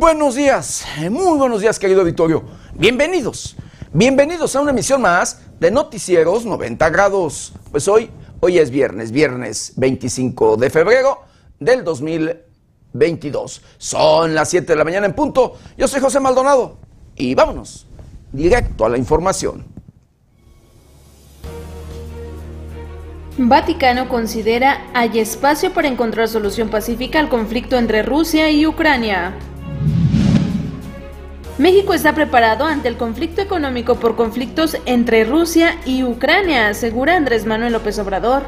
buenos días, muy buenos días querido Victorio. Bienvenidos, bienvenidos a una emisión más de Noticieros 90 grados. Pues hoy, hoy es viernes, viernes 25 de febrero del 2022. Son las 7 de la mañana en punto. Yo soy José Maldonado y vámonos directo a la información. Vaticano considera hay espacio para encontrar solución pacífica al conflicto entre Rusia y Ucrania. México está preparado ante el conflicto económico por conflictos entre Rusia y Ucrania, asegura Andrés Manuel López Obrador.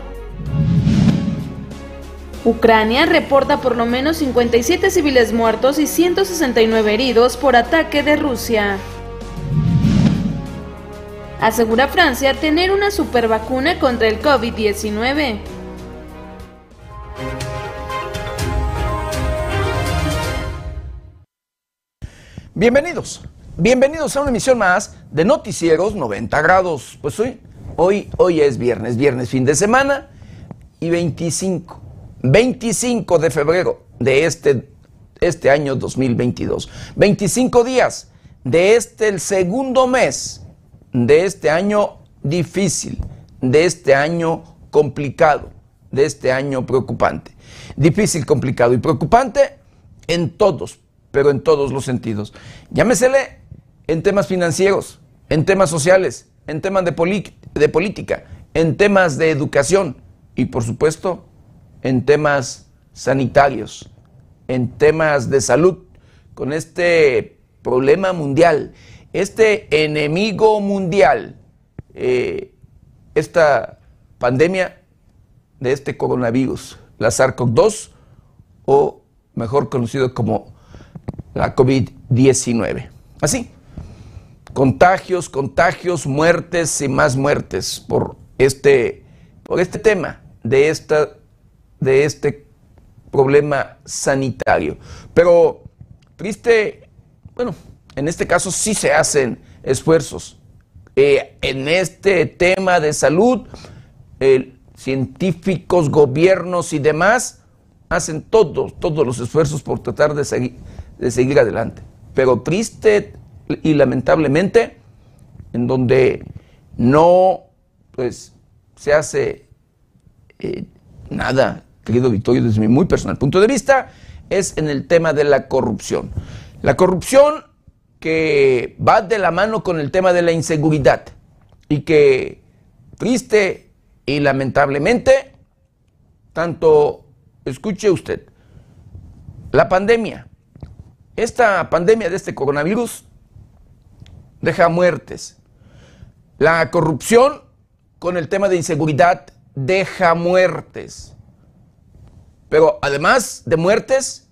Ucrania reporta por lo menos 57 civiles muertos y 169 heridos por ataque de Rusia. Asegura Francia tener una supervacuna contra el COVID-19. Bienvenidos, bienvenidos a una emisión más de Noticieros 90 grados. Pues hoy, hoy, hoy es viernes, viernes fin de semana y 25, 25 de febrero de este, este año 2022. 25 días de este, el segundo mes de este año difícil, de este año complicado, de este año preocupante. Difícil, complicado y preocupante en todos, pero en todos los sentidos. Llámesele en temas financieros, en temas sociales, en temas de, de política, en temas de educación y por supuesto en temas sanitarios, en temas de salud, con este problema mundial este enemigo mundial, eh, esta pandemia de este coronavirus, la SARS-CoV-2 o mejor conocido como la COVID-19. Así, contagios, contagios, muertes y más muertes por este, por este tema de, esta, de este problema sanitario. Pero triste, bueno, en este caso sí se hacen esfuerzos. Eh, en este tema de salud, científicos, gobiernos y demás hacen todos, todos los esfuerzos por tratar de seguir, de seguir adelante. Pero triste y lamentablemente, en donde no pues, se hace eh, nada, querido Victorio, desde mi muy personal punto de vista, es en el tema de la corrupción. La corrupción que va de la mano con el tema de la inseguridad y que triste y lamentablemente, tanto, escuche usted, la pandemia, esta pandemia de este coronavirus deja muertes. La corrupción con el tema de inseguridad deja muertes. Pero además de muertes,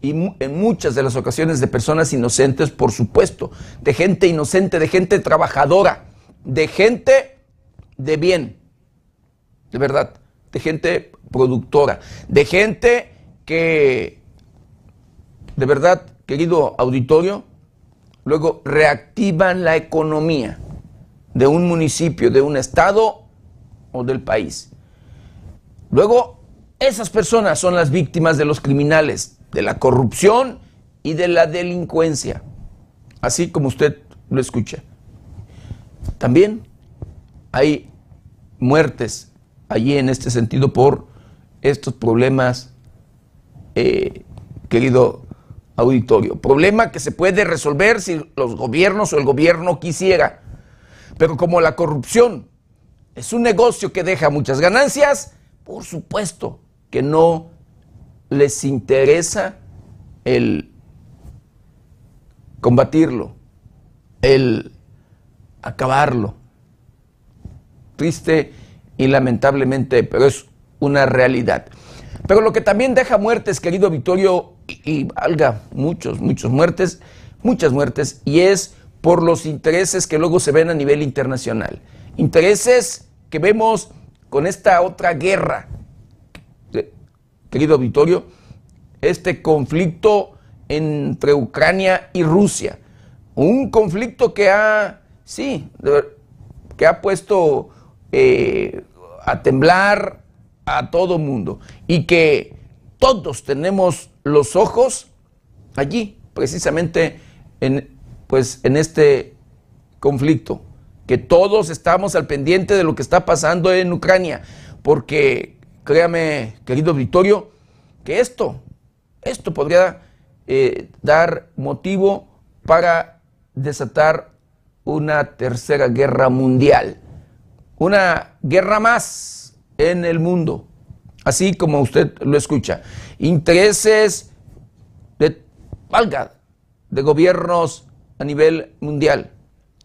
y en muchas de las ocasiones de personas inocentes, por supuesto, de gente inocente, de gente trabajadora, de gente de bien, de verdad, de gente productora, de gente que, de verdad, querido auditorio, luego reactivan la economía de un municipio, de un estado o del país. Luego, esas personas son las víctimas de los criminales, de la corrupción y de la delincuencia, así como usted lo escucha. También hay muertes allí en este sentido por estos problemas, eh, querido auditorio. Problema que se puede resolver si los gobiernos o el gobierno quisiera. Pero como la corrupción es un negocio que deja muchas ganancias, por supuesto que no les interesa el combatirlo, el acabarlo. Triste y lamentablemente, pero es una realidad. Pero lo que también deja muertes, querido Victorio, y, valga muchos, muchos muertes, muchas muertes, y es por los intereses que luego se ven a nivel internacional. Intereses que vemos con esta otra guerra querido auditorio, este conflicto entre Ucrania y Rusia. Un conflicto que ha, sí, que ha puesto eh, a temblar a todo mundo y que todos tenemos los ojos allí, precisamente en, pues, en este conflicto, que todos estamos al pendiente de lo que está pasando en Ucrania, porque créame, querido Victorio, que esto, esto podría eh, dar motivo para desatar una tercera guerra mundial, una guerra más en el mundo, así como usted lo escucha. Intereses de, valga, de gobiernos a nivel mundial.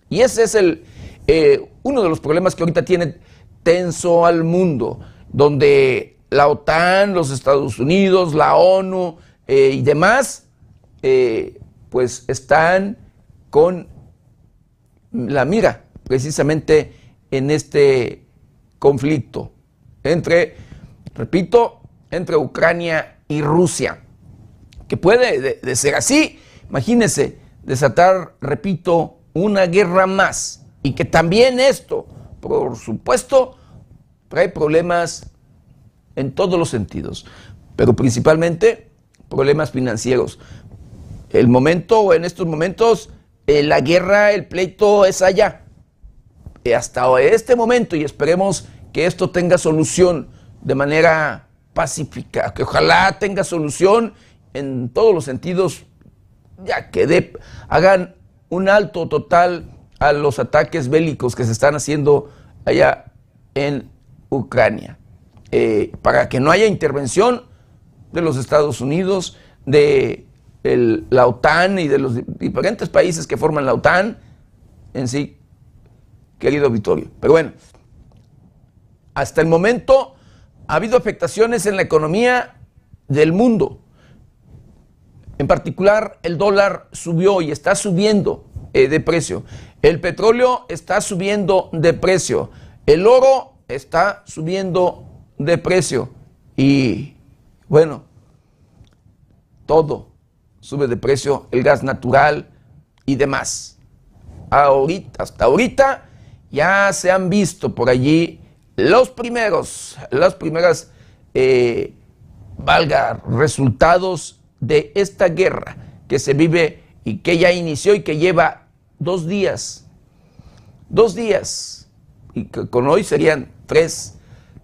Y ese es el, eh, uno de los problemas que ahorita tiene tenso al mundo, donde la OTAN, los Estados Unidos, la ONU eh, y demás, eh, pues están con la mira precisamente en este conflicto entre, repito, entre Ucrania y Rusia, que puede de, ser así, imagínense, desatar, repito, una guerra más y que también esto, por supuesto, trae problemas en todos los sentidos, pero principalmente problemas financieros. El momento, en estos momentos, eh, la guerra, el pleito es allá. Y hasta este momento, y esperemos que esto tenga solución de manera pacífica, que ojalá tenga solución en todos los sentidos, ya que hagan un alto total a los ataques bélicos que se están haciendo allá en Ucrania, eh, para que no haya intervención de los Estados Unidos, de la OTAN y de los diferentes países que forman la OTAN en sí, querido Vittorio. Pero bueno, hasta el momento ha habido afectaciones en la economía del mundo. En particular, el dólar subió y está subiendo eh, de precio. El petróleo está subiendo de precio. El oro está subiendo de precio. Y bueno, todo sube de precio el gas natural y demás. Ahorita, hasta ahorita ya se han visto por allí los primeros, las primeras, eh, valga, resultados de esta guerra que se vive y que ya inició y que lleva dos días. Dos días. Y que con hoy serían tres,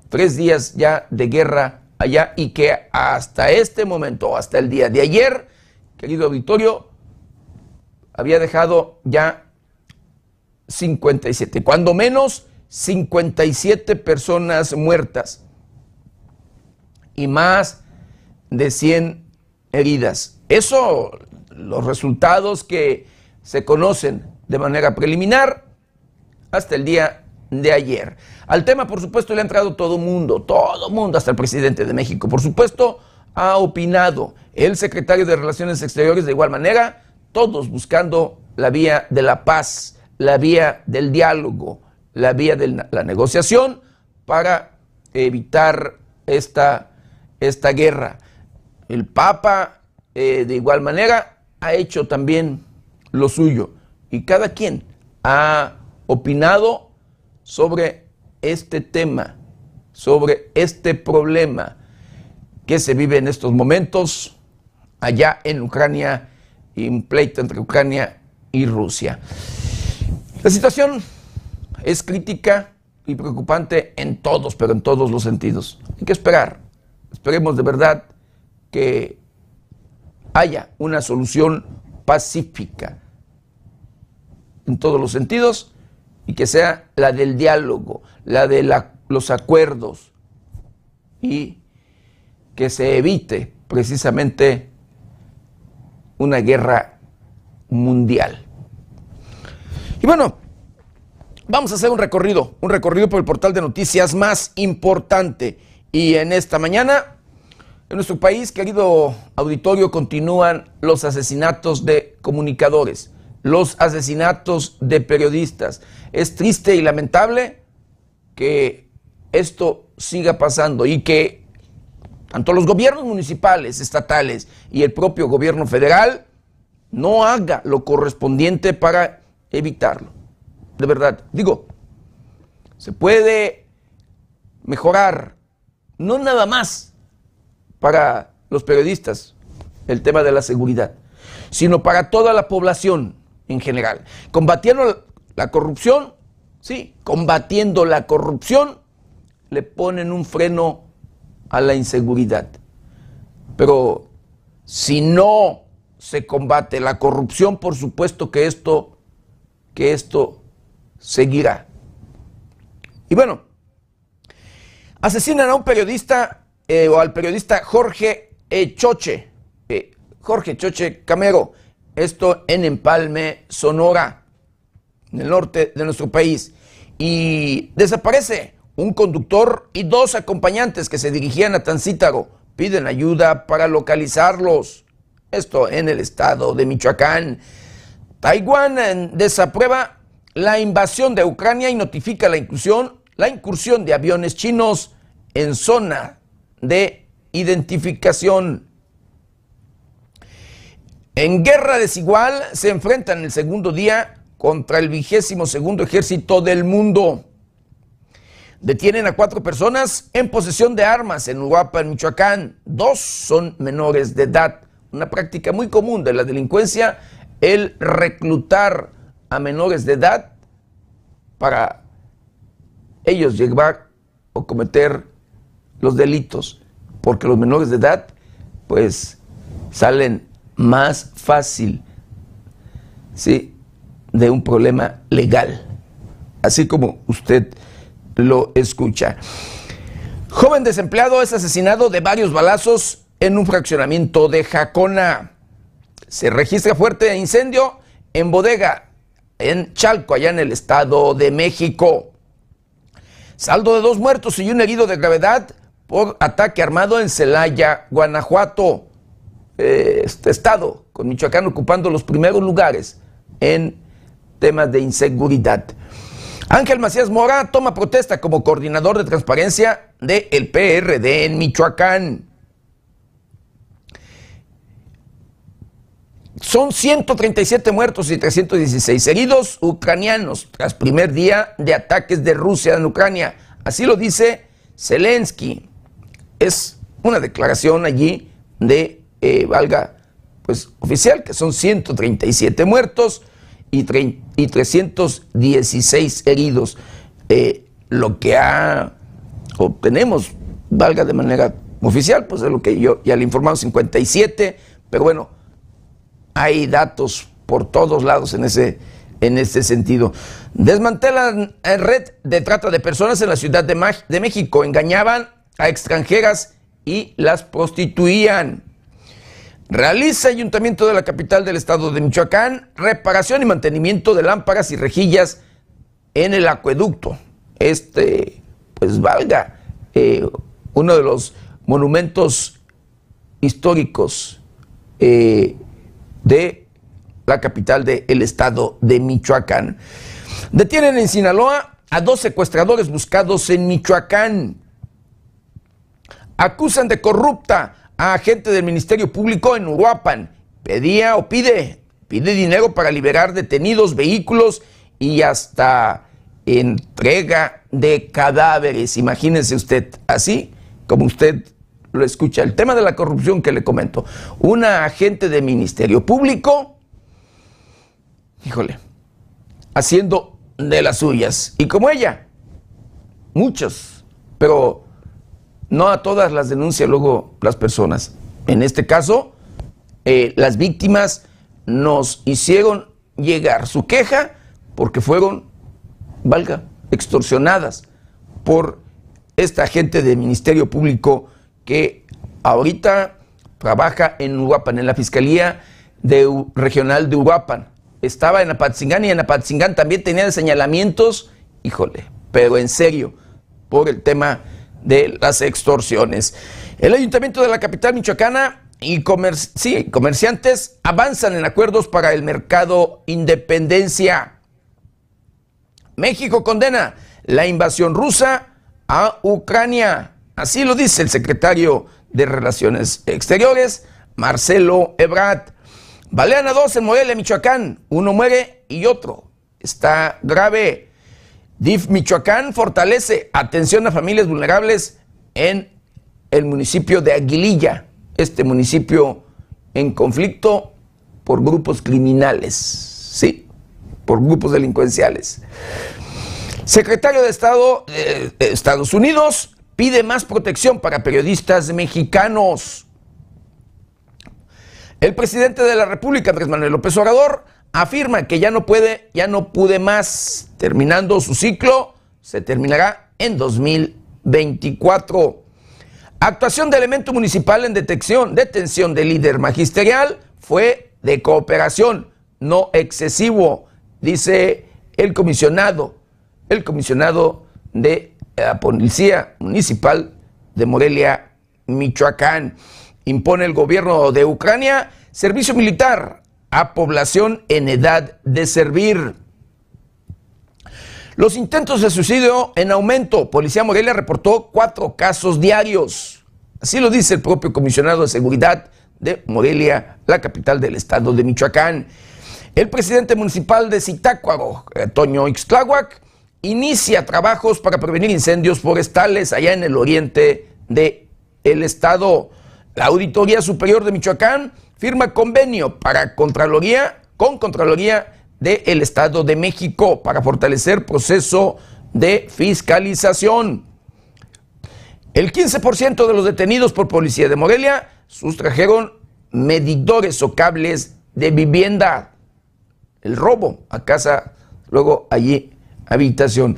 tres días ya de guerra allá y que hasta este momento, hasta el día de ayer, querido auditorio, había dejado ya 57, cuando menos 57 personas muertas y más de 100 heridas. Eso, los resultados que se conocen de manera preliminar hasta el día de ayer. Al tema, por supuesto, le ha entrado todo mundo, todo mundo, hasta el presidente de México, por supuesto, ha opinado el secretario de Relaciones Exteriores de igual manera, todos buscando la vía de la paz, la vía del diálogo, la vía de la negociación para evitar esta, esta guerra. El Papa, eh, de igual manera, ha hecho también lo suyo y cada quien ha opinado sobre este tema, sobre este problema que se vive en estos momentos allá en Ucrania un pleito entre Ucrania y Rusia. La situación es crítica y preocupante en todos, pero en todos los sentidos. Hay que esperar. Esperemos de verdad que haya una solución pacífica en todos los sentidos y que sea la del diálogo, la de los acuerdos y que se evite precisamente una guerra mundial. Y bueno, vamos a hacer un recorrido, un recorrido por el portal de noticias más importante. Y en esta mañana, en nuestro país, querido auditorio, continúan los asesinatos de comunicadores, los asesinatos de periodistas. Es triste y lamentable que esto siga pasando y que tanto los gobiernos municipales, estatales y el propio gobierno federal no haga lo correspondiente para evitarlo. De verdad, digo, se puede mejorar, no nada más para los periodistas, el tema de la seguridad, sino para toda la población en general. Combatiendo la corrupción, sí, combatiendo la corrupción, le ponen un freno a la inseguridad. Pero si no se combate la corrupción, por supuesto que esto, que esto seguirá. Y bueno, asesinan a un periodista eh, o al periodista Jorge Choche, eh, Jorge Choche Camero, esto en Empalme, Sonora, en el norte de nuestro país, y desaparece un conductor y dos acompañantes que se dirigían a Tancítaro. Piden ayuda para localizarlos. Esto en el estado de Michoacán. Taiwán eh, desaprueba la invasión de Ucrania y notifica la inclusión, la incursión de aviones chinos en zona de identificación. En guerra desigual se enfrentan el segundo día contra el vigésimo segundo ejército del mundo. Detienen a cuatro personas en posesión de armas en en Michoacán. Dos son menores de edad. Una práctica muy común de la delincuencia, el reclutar a menores de edad para ellos llevar o cometer los delitos, porque los menores de edad pues salen más fácil ¿sí? de un problema legal, así como usted lo escucha. Joven desempleado es asesinado de varios balazos en un fraccionamiento de Jacona. Se registra fuerte incendio en bodega en Chalco, allá en el Estado de México. Saldo de dos muertos y un herido de gravedad por ataque armado en Celaya, Guanajuato. Eh, este estado, con Michoacán ocupando los primeros lugares en temas de inseguridad. Ángel Macías Mora toma protesta como coordinador de transparencia del PRD en Michoacán. Son 137 muertos y 316 heridos ucranianos tras primer día de ataques de Rusia en Ucrania. Así lo dice Zelensky. Es una declaración allí de, eh, valga, pues oficial, que son 137 muertos y, y 316 heridos. Eh, lo que ha, obtenemos, valga de manera oficial, pues es lo que yo ya le informado, 57, pero bueno, hay datos por todos lados en ese, en ese sentido. Desmantelan red de trata de personas en la Ciudad de, de México, engañaban a extranjeras y las prostituían. Realiza Ayuntamiento de la capital del estado de Michoacán reparación y mantenimiento de lámparas y rejillas en el acueducto. Este, pues valga, eh, uno de los monumentos históricos eh, de la capital del estado de Michoacán. Detienen en Sinaloa a dos secuestradores buscados en Michoacán. Acusan de corrupta a agente del Ministerio Público en Uruapan. Pedía o pide, pide dinero para liberar detenidos, vehículos y hasta entrega de cadáveres. Imagínense usted, así como usted lo escucha. El tema de la corrupción que le comento. Una agente de Ministerio Público, híjole, haciendo de las suyas. Y como ella, muchos, pero no a todas las denuncia luego las personas. En este caso, eh, las víctimas nos hicieron llegar su queja porque fueron, valga, extorsionadas por esta agente de Ministerio Público que ahorita trabaja en Uruapan, en la Fiscalía de, Regional de Uruapan. Estaba en Apatzingán y en Apatzingán también tenía señalamientos, híjole, pero en serio, por el tema de las extorsiones. El Ayuntamiento de la capital michoacana y comerciantes avanzan en acuerdos para el mercado independencia. México condena la invasión rusa a Ucrania. Así lo dice el secretario de Relaciones Exteriores, Marcelo Ebrard. Balean a dos en Morelia, Michoacán. Uno muere y otro está grave. DIF Michoacán fortalece atención a familias vulnerables en el municipio de Aguililla. Este municipio en conflicto por grupos criminales, sí, por grupos delincuenciales. Secretario de Estado de Estados Unidos pide más protección para periodistas mexicanos. El presidente de la República, Andrés Manuel López Obrador, afirma que ya no puede, ya no pude más. Terminando su ciclo, se terminará en 2024. Actuación de elemento municipal en detección, detención de líder magisterial fue de cooperación, no excesivo, dice el comisionado, el comisionado de la Policía Municipal de Morelia, Michoacán. Impone el gobierno de Ucrania servicio militar a población en edad de servir. Los intentos de suicidio en aumento. Policía Morelia reportó cuatro casos diarios. Así lo dice el propio comisionado de seguridad de Morelia, la capital del estado de Michoacán. El presidente municipal de Zitácuaro, Toño Ixtláhuac, inicia trabajos para prevenir incendios forestales allá en el oriente del el estado. La Auditoría Superior de Michoacán firma convenio para Contraloría con Contraloría del Estado de México para fortalecer proceso de fiscalización. El 15% de los detenidos por policía de Morelia sustrajeron medidores o cables de vivienda. El robo a casa, luego allí habitación.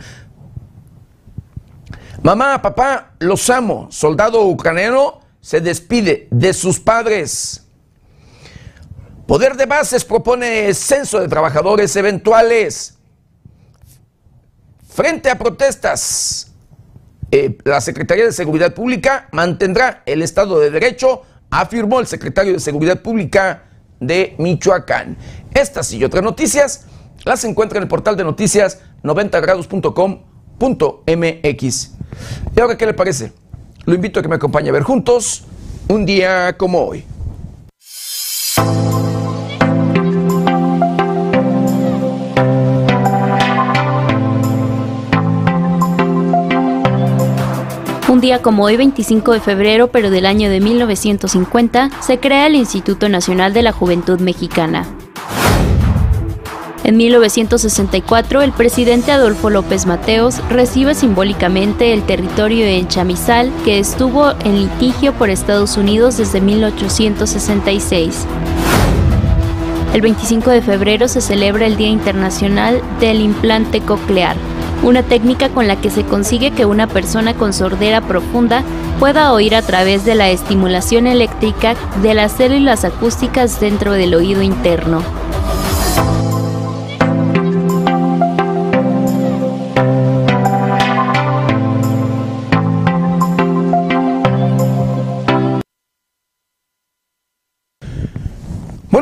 Mamá, papá, los amo. Soldado ucraniano se despide de sus padres. Poder de Bases propone censo de trabajadores eventuales. Frente a protestas, eh, la Secretaría de Seguridad Pública mantendrá el Estado de Derecho, afirmó el secretario de Seguridad Pública de Michoacán. Estas y otras noticias las encuentra en el portal de noticias 90grados.com.mx. ¿Y ahora qué le parece? Lo invito a que me acompañe a ver juntos un día como hoy. Un día como hoy, 25 de febrero, pero del año de 1950, se crea el Instituto Nacional de la Juventud Mexicana. En 1964, el presidente Adolfo López Mateos recibe simbólicamente el territorio en Chamizal, que estuvo en litigio por Estados Unidos desde 1866. El 25 de febrero se celebra el Día Internacional del Implante Coclear, una técnica con la que se consigue que una persona con sordera profunda pueda oír a través de la estimulación eléctrica de las células acústicas dentro del oído interno.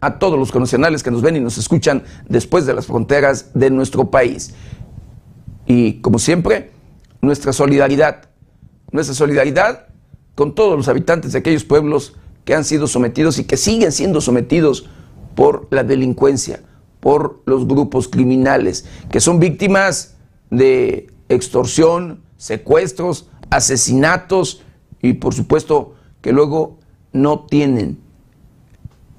a todos los connacionales que nos ven y nos escuchan después de las fronteras de nuestro país. Y como siempre, nuestra solidaridad, nuestra solidaridad con todos los habitantes de aquellos pueblos que han sido sometidos y que siguen siendo sometidos por la delincuencia, por los grupos criminales, que son víctimas de extorsión, secuestros, asesinatos y por supuesto que luego no tienen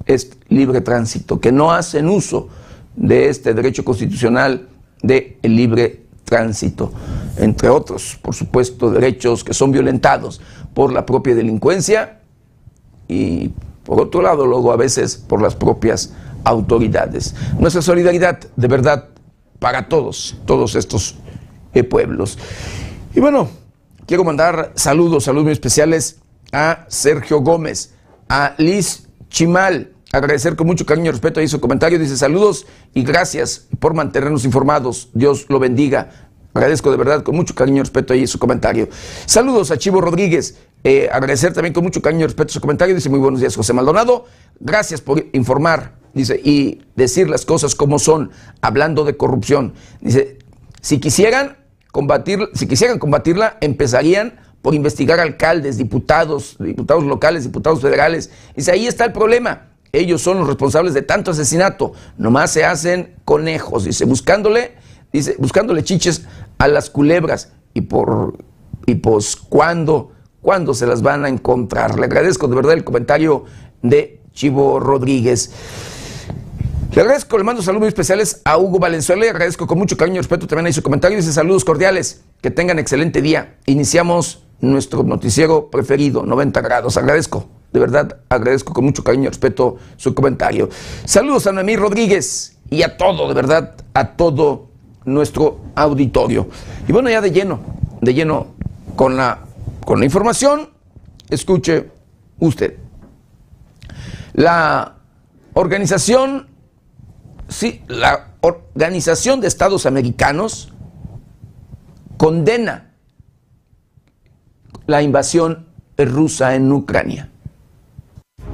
es libre tránsito, que no hacen uso de este derecho constitucional de libre tránsito, entre otros, por supuesto, derechos que son violentados por la propia delincuencia y, por otro lado, luego a veces por las propias autoridades. Nuestra solidaridad, de verdad, para todos, todos estos eh, pueblos. Y bueno, quiero mandar saludos, saludos muy especiales a Sergio Gómez, a Liz Chimal, agradecer con mucho cariño y respeto ahí su comentario. Dice saludos y gracias por mantenernos informados. Dios lo bendiga. Agradezco de verdad con mucho cariño y respeto ahí su comentario. Saludos a Chivo Rodríguez. Eh, agradecer también con mucho cariño y respeto su comentario. Dice muy buenos días, José Maldonado. Gracias por informar dice, y decir las cosas como son, hablando de corrupción. Dice, si quisieran combatir, si quisieran combatirla, empezarían por investigar alcaldes, diputados, diputados locales, diputados federales. Dice, ahí está el problema. Ellos son los responsables de tanto asesinato. Nomás se hacen conejos, dice, buscándole, dice, buscándole chiches a las culebras. Y por, y pues, ¿cuándo, ¿cuándo se las van a encontrar? Le agradezco de verdad el comentario de Chivo Rodríguez. Le agradezco, le mando saludos muy especiales a Hugo Valenzuela, le agradezco con mucho cariño y respeto también ahí su comentario, dice saludos cordiales, que tengan excelente día. Iniciamos nuestro noticiero preferido, 90 grados, agradezco, de verdad agradezco con mucho cariño y respeto su comentario. Saludos a Noemí Rodríguez y a todo, de verdad, a todo nuestro auditorio. Y bueno, ya de lleno, de lleno con la, con la información, escuche usted. La organización sí, la Organización de Estados Americanos condena la invasión rusa en Ucrania.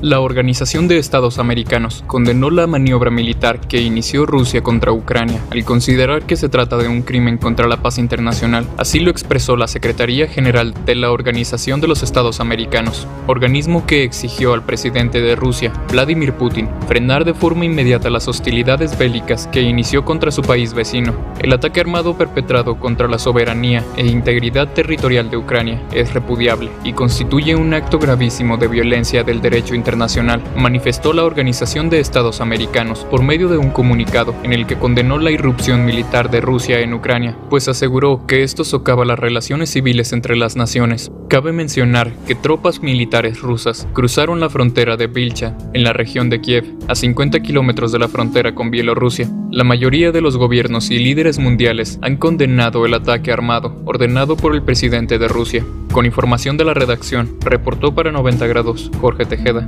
La Organización de Estados Americanos condenó la maniobra militar que inició Rusia contra Ucrania al considerar que se trata de un crimen contra la paz internacional. Así lo expresó la Secretaría General de la Organización de los Estados Americanos, organismo que exigió al presidente de Rusia, Vladimir Putin, frenar de forma inmediata las hostilidades bélicas que inició contra su país vecino. El ataque armado perpetrado contra la soberanía e integridad territorial de Ucrania es repudiable y constituye un acto gravísimo de violencia del derecho internacional internacional, manifestó la Organización de Estados Americanos por medio de un comunicado en el que condenó la irrupción militar de Rusia en Ucrania, pues aseguró que esto socava las relaciones civiles entre las naciones. Cabe mencionar que tropas militares rusas cruzaron la frontera de Vilcha, en la región de Kiev, a 50 kilómetros de la frontera con Bielorrusia. La mayoría de los gobiernos y líderes mundiales han condenado el ataque armado ordenado por el presidente de Rusia. Con información de la redacción, reportó para 90 grados Jorge Tejeda.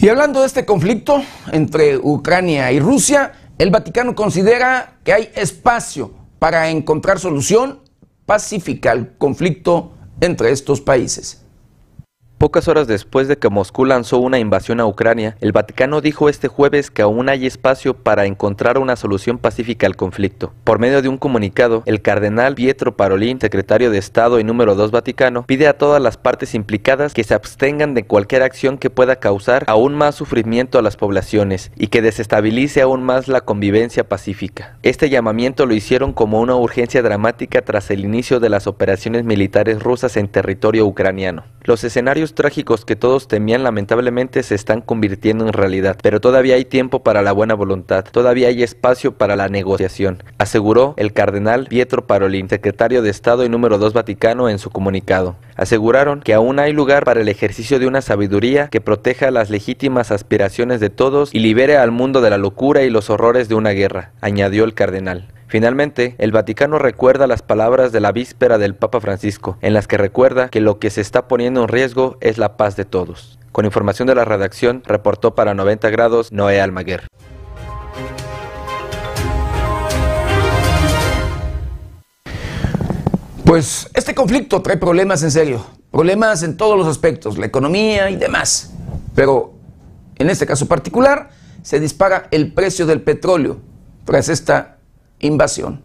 Y hablando de este conflicto entre Ucrania y Rusia, el Vaticano considera que hay espacio para encontrar solución pacífica al conflicto entre estos países. Pocas horas después de que Moscú lanzó una invasión a Ucrania, el Vaticano dijo este jueves que aún hay espacio para encontrar una solución pacífica al conflicto. Por medio de un comunicado, el cardenal Pietro Parolin, secretario de Estado y número 2 Vaticano, pide a todas las partes implicadas que se abstengan de cualquier acción que pueda causar aún más sufrimiento a las poblaciones y que desestabilice aún más la convivencia pacífica. Este llamamiento lo hicieron como una urgencia dramática tras el inicio de las operaciones militares rusas en territorio ucraniano. Los escenarios trágicos que todos temían lamentablemente se están convirtiendo en realidad, pero todavía hay tiempo para la buena voluntad, todavía hay espacio para la negociación, aseguró el cardenal Pietro Parolin, secretario de Estado y número 2 Vaticano en su comunicado. Aseguraron que aún hay lugar para el ejercicio de una sabiduría que proteja las legítimas aspiraciones de todos y libere al mundo de la locura y los horrores de una guerra, añadió el cardenal. Finalmente, el Vaticano recuerda las palabras de la víspera del Papa Francisco, en las que recuerda que lo que se está poniendo en riesgo es la paz de todos. Con información de la redacción, reportó para 90 grados Noé Almaguer. Pues este conflicto trae problemas en serio, problemas en todos los aspectos, la economía y demás. Pero en este caso particular se dispara el precio del petróleo tras esta invasión.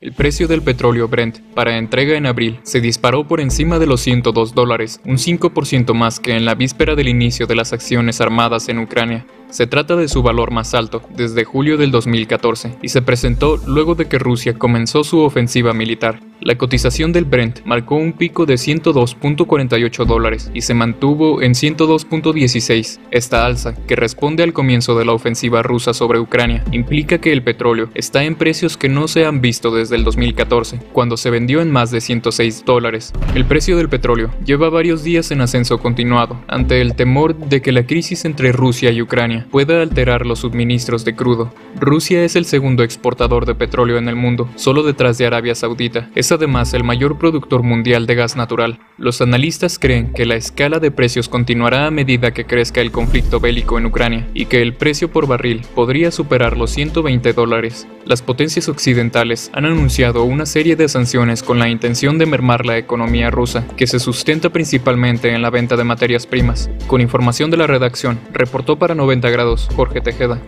El precio del petróleo Brent para entrega en abril se disparó por encima de los 102 dólares, un 5% más que en la víspera del inicio de las acciones armadas en Ucrania. Se trata de su valor más alto desde julio del 2014 y se presentó luego de que Rusia comenzó su ofensiva militar. La cotización del Brent marcó un pico de 102.48 dólares y se mantuvo en 102.16. Esta alza, que responde al comienzo de la ofensiva rusa sobre Ucrania, implica que el petróleo está en precios que no se han visto desde el 2014, cuando se vendió en más de 106 dólares. El precio del petróleo lleva varios días en ascenso continuado, ante el temor de que la crisis entre Rusia y Ucrania Ucrania pueda alterar los suministros de crudo. Rusia es el segundo exportador de petróleo en el mundo, solo detrás de Arabia Saudita. Es además el mayor productor mundial de gas natural. Los analistas creen que la escala de precios continuará a medida que crezca el conflicto bélico en Ucrania y que el precio por barril podría superar los 120 dólares. Las potencias occidentales han anunciado una serie de sanciones con la intención de mermar la economía rusa, que se sustenta principalmente en la venta de materias primas. Con información de la redacción, reportó para 90 Jorge Tejeda.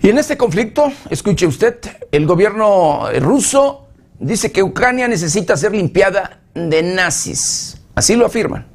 Y en este conflicto, escuche usted, el gobierno ruso dice que Ucrania necesita ser limpiada de nazis. Así lo afirman.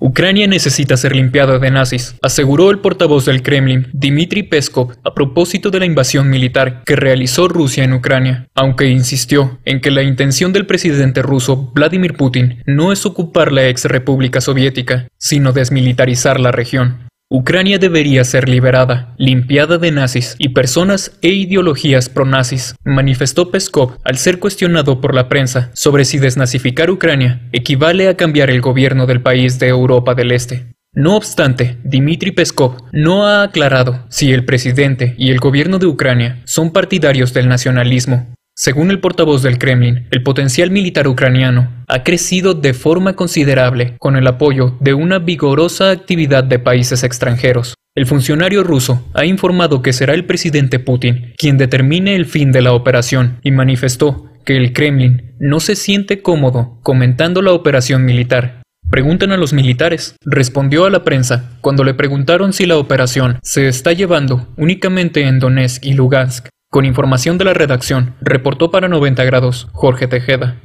Ucrania necesita ser limpiada de nazis, aseguró el portavoz del Kremlin, Dmitry Peskov, a propósito de la invasión militar que realizó Rusia en Ucrania, aunque insistió en que la intención del presidente ruso Vladimir Putin no es ocupar la ex República Soviética, sino desmilitarizar la región. Ucrania debería ser liberada, limpiada de nazis y personas e ideologías pronazis, manifestó Peskov al ser cuestionado por la prensa sobre si desnazificar Ucrania equivale a cambiar el gobierno del país de Europa del Este. No obstante, Dmitry Peskov no ha aclarado si el presidente y el gobierno de Ucrania son partidarios del nacionalismo, según el portavoz del Kremlin, el potencial militar ucraniano ha crecido de forma considerable con el apoyo de una vigorosa actividad de países extranjeros. El funcionario ruso ha informado que será el presidente Putin quien determine el fin de la operación y manifestó que el Kremlin no se siente cómodo comentando la operación militar. Preguntan a los militares, respondió a la prensa cuando le preguntaron si la operación se está llevando únicamente en Donetsk y Lugansk con información de la redacción, reportó para 90 grados Jorge Tejeda.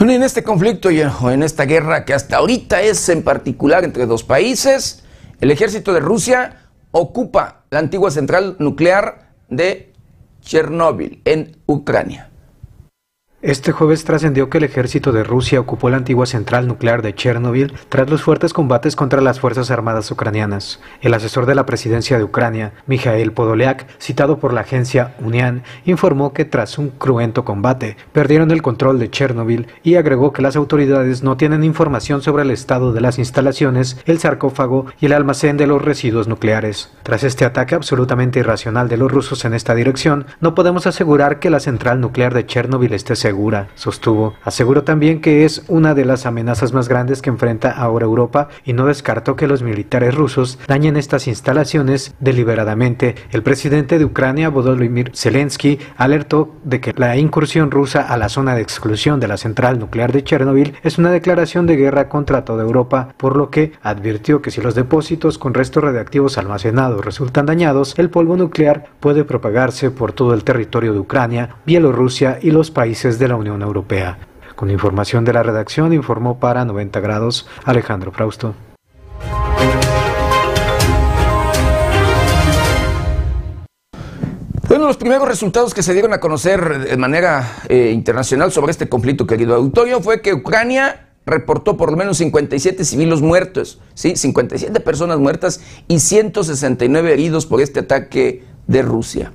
En este conflicto y en esta guerra que hasta ahorita es en particular entre dos países, el ejército de Rusia ocupa la antigua central nuclear de Chernóbil en Ucrania. Este jueves trascendió que el ejército de Rusia ocupó la antigua central nuclear de Chernobyl tras los fuertes combates contra las Fuerzas Armadas ucranianas. El asesor de la presidencia de Ucrania, Mikhail Podolyak, citado por la agencia UNIAN, informó que tras un cruento combate perdieron el control de Chernobyl y agregó que las autoridades no tienen información sobre el estado de las instalaciones, el sarcófago y el almacén de los residuos nucleares. Tras este ataque absolutamente irracional de los rusos en esta dirección, no podemos asegurar que la central nuclear de Chernobyl esté segura, sostuvo. Aseguró también que es una de las amenazas más grandes que enfrenta ahora Europa y no descartó que los militares rusos dañen estas instalaciones deliberadamente. El presidente de Ucrania, Volodymyr Zelensky, alertó de que la incursión rusa a la zona de exclusión de la central nuclear de Chernobyl es una declaración de guerra contra toda Europa, por lo que advirtió que si los depósitos con restos radiactivos almacenados resultan dañados, el polvo nuclear puede propagarse por todo el territorio de Ucrania, Bielorrusia y los países de la Unión Europea. Con información de la redacción informó para 90 grados Alejandro Frausto. Bueno, los primeros resultados que se dieron a conocer de manera eh, internacional sobre este conflicto, querido auditorio, fue que Ucrania reportó por lo menos 57 civiles muertos, ¿sí? 57 personas muertas y 169 heridos por este ataque de Rusia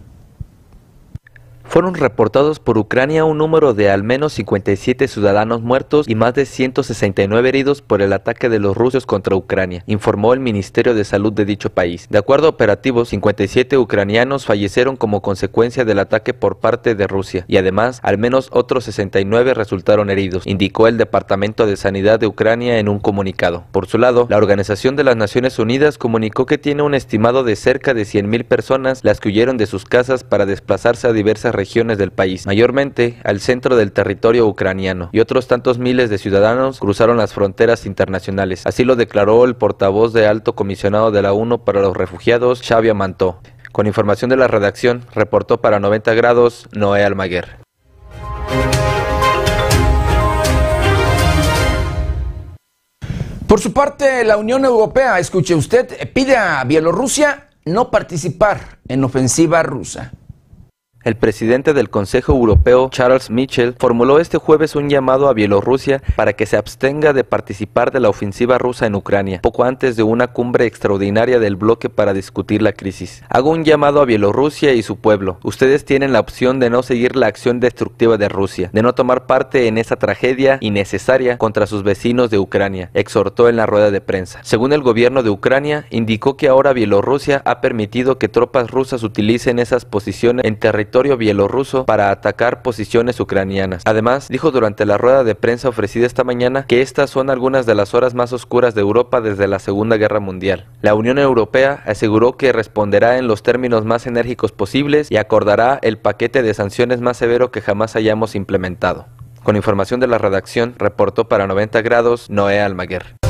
fueron reportados por Ucrania un número de al menos 57 ciudadanos muertos y más de 169 heridos por el ataque de los rusos contra Ucrania, informó el Ministerio de Salud de dicho país. De acuerdo a operativos, 57 ucranianos fallecieron como consecuencia del ataque por parte de Rusia y además al menos otros 69 resultaron heridos, indicó el Departamento de Sanidad de Ucrania en un comunicado. Por su lado, la Organización de las Naciones Unidas comunicó que tiene un estimado de cerca de 100.000 personas las que huyeron de sus casas para desplazarse a diversas regiones regiones del país, mayormente al centro del territorio ucraniano, y otros tantos miles de ciudadanos cruzaron las fronteras internacionales. Así lo declaró el portavoz de alto comisionado de la ONU para los refugiados, Xavi Amantó. Con información de la redacción, reportó para 90 grados Noé Almaguer. Por su parte, la Unión Europea, escuche usted, pide a Bielorrusia no participar en ofensiva rusa. El presidente del Consejo Europeo, Charles Michel, formuló este jueves un llamado a Bielorrusia para que se abstenga de participar de la ofensiva rusa en Ucrania, poco antes de una cumbre extraordinaria del bloque para discutir la crisis. Hago un llamado a Bielorrusia y su pueblo. Ustedes tienen la opción de no seguir la acción destructiva de Rusia, de no tomar parte en esa tragedia innecesaria contra sus vecinos de Ucrania, exhortó en la rueda de prensa. Según el gobierno de Ucrania, indicó que ahora Bielorrusia ha permitido que tropas rusas utilicen esas posiciones en territorio bielorruso para atacar posiciones ucranianas. Además, dijo durante la rueda de prensa ofrecida esta mañana que estas son algunas de las horas más oscuras de Europa desde la Segunda Guerra Mundial. La Unión Europea aseguró que responderá en los términos más enérgicos posibles y acordará el paquete de sanciones más severo que jamás hayamos implementado. Con información de la redacción, reportó para 90 grados Noé Almaguer.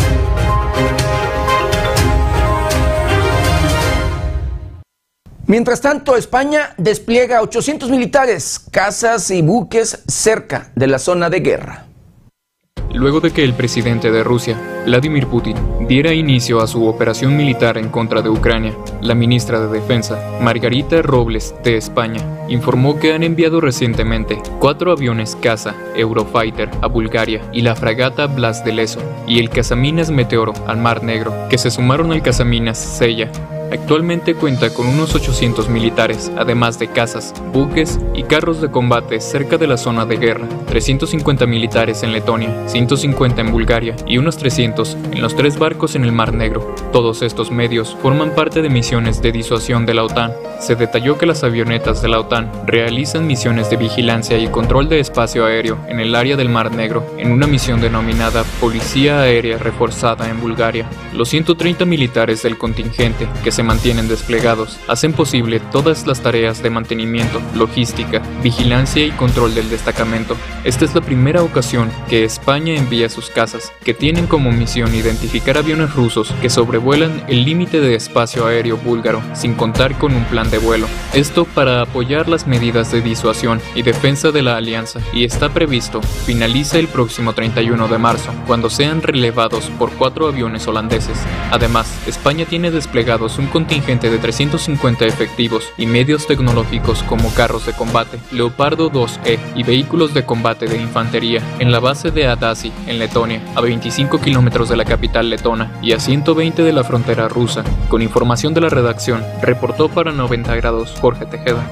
Mientras tanto, España despliega 800 militares, casas y buques cerca de la zona de guerra. Luego de que el presidente de Rusia, Vladimir Putin, diera inicio a su operación militar en contra de Ucrania, la ministra de Defensa, Margarita Robles, de España, informó que han enviado recientemente cuatro aviones caza Eurofighter a Bulgaria y la fragata Blas de Leso y el cazaminas Meteoro al Mar Negro, que se sumaron al cazaminas Sella Actualmente cuenta con unos 800 militares, además de casas, buques y carros de combate cerca de la zona de guerra, 350 militares en Letonia, 150 en Bulgaria y unos 300 en los tres barcos en el Mar Negro. Todos estos medios forman parte de misiones de disuasión de la OTAN. Se detalló que las avionetas de la OTAN realizan misiones de vigilancia y control de espacio aéreo en el área del Mar Negro en una misión denominada Policía Aérea Reforzada en Bulgaria. Los 130 militares del contingente que se mantienen desplegados hacen posible todas las tareas de mantenimiento, logística, vigilancia y control del destacamento. Esta es la primera ocasión que España envía sus casas, que tienen como misión identificar aviones rusos que sobrevuelan el límite de espacio aéreo búlgaro sin contar con un plan de vuelo. Esto para apoyar las medidas de disuasión y defensa de la alianza y está previsto finaliza el próximo 31 de marzo, cuando sean relevados por cuatro aviones holandeses. Además, España tiene desplegados un contingente de 350 efectivos y medios tecnológicos como carros de combate, Leopardo 2E y vehículos de combate de infantería en la base de Adasi, en Letonia, a 25 kilómetros de la capital letona y a 120 de la frontera rusa. Con información de la redacción, reportó para 90 grados Jorge Tejeda.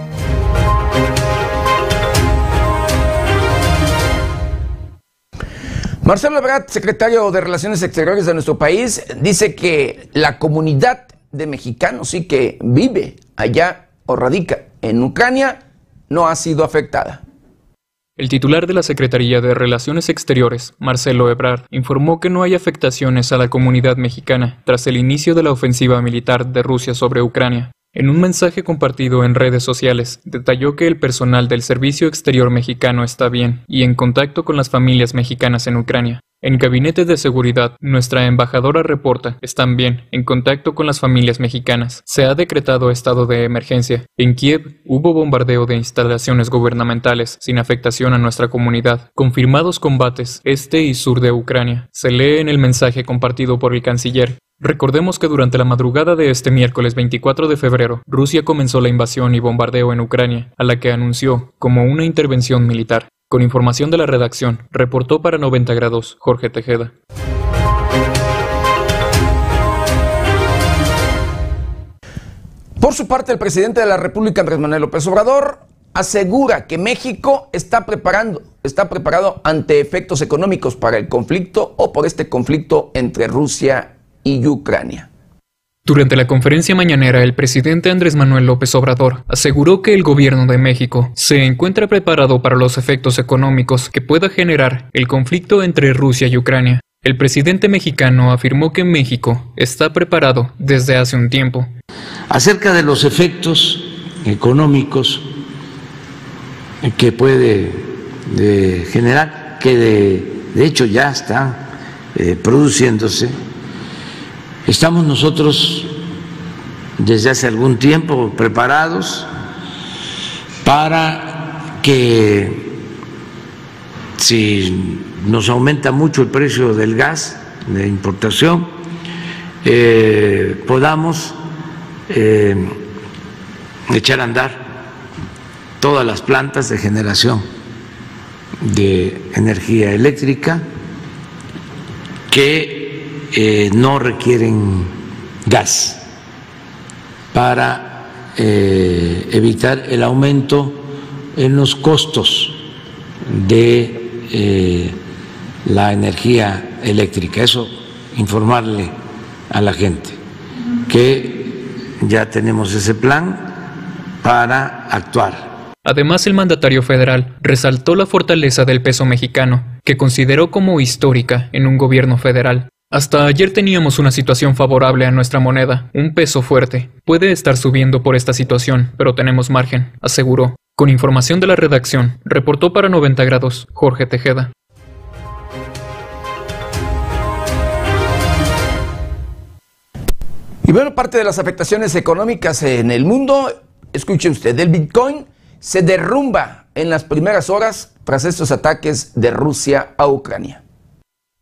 Marcelo Ebrard, secretario de Relaciones Exteriores de nuestro país, dice que la comunidad de mexicanos sí que vive allá o radica en Ucrania no ha sido afectada. El titular de la Secretaría de Relaciones Exteriores, Marcelo Ebrard, informó que no hay afectaciones a la comunidad mexicana tras el inicio de la ofensiva militar de Rusia sobre Ucrania. En un mensaje compartido en redes sociales, detalló que el personal del Servicio Exterior mexicano está bien y en contacto con las familias mexicanas en Ucrania. En Gabinete de Seguridad, nuestra embajadora reporta, están bien, en contacto con las familias mexicanas. Se ha decretado estado de emergencia. En Kiev hubo bombardeo de instalaciones gubernamentales sin afectación a nuestra comunidad. Confirmados combates este y sur de Ucrania. Se lee en el mensaje compartido por el canciller. Recordemos que durante la madrugada de este miércoles 24 de febrero, Rusia comenzó la invasión y bombardeo en Ucrania, a la que anunció como una intervención militar. Con información de la redacción, reportó para 90 grados Jorge Tejeda. Por su parte, el presidente de la República, Andrés Manuel López Obrador, asegura que México está preparando, está preparado ante efectos económicos para el conflicto o por este conflicto entre Rusia y Ucrania. Durante la conferencia mañanera, el presidente Andrés Manuel López Obrador aseguró que el gobierno de México se encuentra preparado para los efectos económicos que pueda generar el conflicto entre Rusia y Ucrania. El presidente mexicano afirmó que México está preparado desde hace un tiempo. Acerca de los efectos económicos que puede eh, generar, que de, hecho ya están eh, produciéndose, Estamos nosotros desde hace algún tiempo preparados para que si nos aumenta mucho el precio del gas de importación, eh, podamos eh, echar a andar todas las plantas de generación de energía eléctrica que eh, no requieren gas para eh, evitar el aumento en los costos de eh, la energía eléctrica. Eso, informarle a la gente que ya tenemos ese plan para actuar. Además, el mandatario federal resaltó la fortaleza del peso mexicano, que consideró como histórica en un gobierno federal. Hasta ayer teníamos una situación favorable a nuestra moneda, un peso fuerte. Puede estar subiendo por esta situación, pero tenemos margen, aseguró. Con información de la redacción, reportó para 90 grados Jorge Tejeda. Y bueno, parte de las afectaciones económicas en el mundo, escuche usted, el Bitcoin se derrumba en las primeras horas tras estos ataques de Rusia a Ucrania.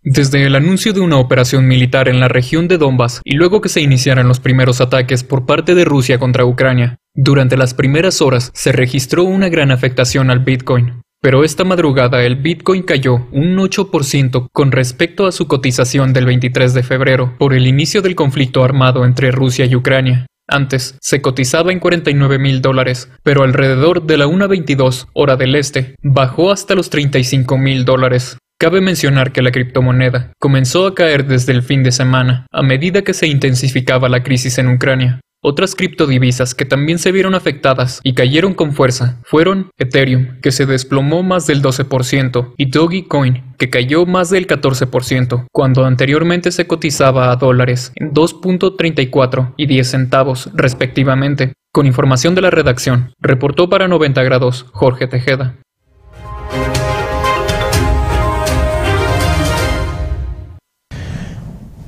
Desde el anuncio de una operación militar en la región de Donbass y luego que se iniciaran los primeros ataques por parte de Rusia contra Ucrania, durante las primeras horas se registró una gran afectación al Bitcoin. Pero esta madrugada el Bitcoin cayó un 8% con respecto a su cotización del 23 de febrero por el inicio del conflicto armado entre Rusia y Ucrania. Antes se cotizaba en 49 mil dólares, pero alrededor de la 1.22 hora del este bajó hasta los 35 mil dólares. Cabe mencionar que la criptomoneda comenzó a caer desde el fin de semana, a medida que se intensificaba la crisis en Ucrania. Otras criptodivisas que también se vieron afectadas y cayeron con fuerza fueron Ethereum, que se desplomó más del 12%, y Dogecoin, que cayó más del 14%, cuando anteriormente se cotizaba a dólares en 2.34 y 10 centavos respectivamente. Con información de la redacción, reportó para 90 grados Jorge Tejeda.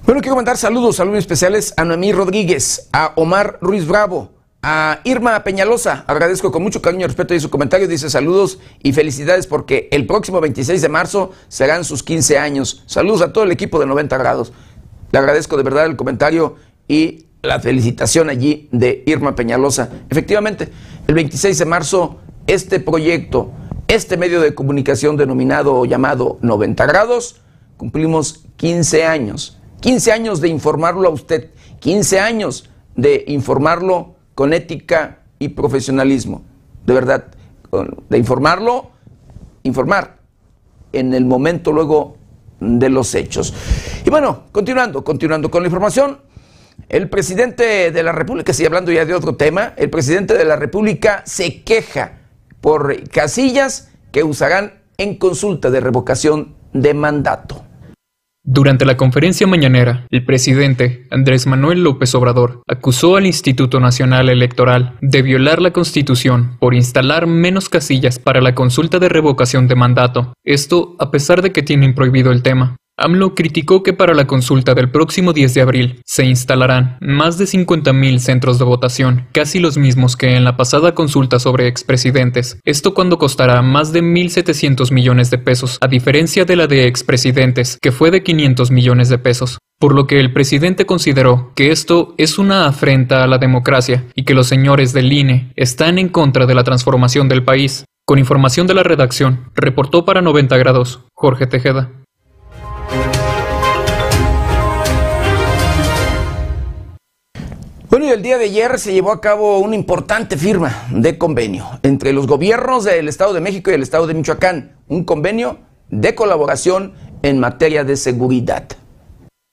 Bueno, quiero mandar saludos, saludos especiales a Noemí Rodríguez, a Omar Ruiz Bravo, a Irma Peñalosa. Agradezco con mucho cariño y respeto y su comentario. Dice saludos y felicidades porque el próximo 26 de marzo serán sus 15 años. Saludos a todo el equipo de 90 grados. Le agradezco de verdad el comentario y la felicitación allí de Irma Peñalosa. Efectivamente, el 26 de marzo este proyecto, este medio de comunicación denominado o llamado 90 grados, cumplimos 15 años. 15 años de informarlo a usted, 15 años de informarlo con ética y profesionalismo. De verdad, de informarlo, informar en el momento luego de los hechos. Y bueno, continuando, continuando con la información, el presidente de la República, sigue hablando ya de otro tema, el presidente de la República se queja por casillas que usarán en consulta de revocación de mandato. Durante la conferencia mañanera, el presidente, Andrés Manuel López Obrador, acusó al Instituto Nacional Electoral de violar la Constitución por instalar menos casillas para la consulta de revocación de mandato, esto a pesar de que tienen prohibido el tema. AMLO criticó que para la consulta del próximo 10 de abril se instalarán más de 50.000 centros de votación, casi los mismos que en la pasada consulta sobre expresidentes. Esto cuando costará más de 1.700 millones de pesos, a diferencia de la de expresidentes, que fue de 500 millones de pesos. Por lo que el presidente consideró que esto es una afrenta a la democracia y que los señores del INE están en contra de la transformación del país. Con información de la redacción, reportó para 90 grados Jorge Tejeda. Bueno, y el día de ayer se llevó a cabo una importante firma de convenio entre los gobiernos del Estado de México y el Estado de Michoacán, un convenio de colaboración en materia de seguridad.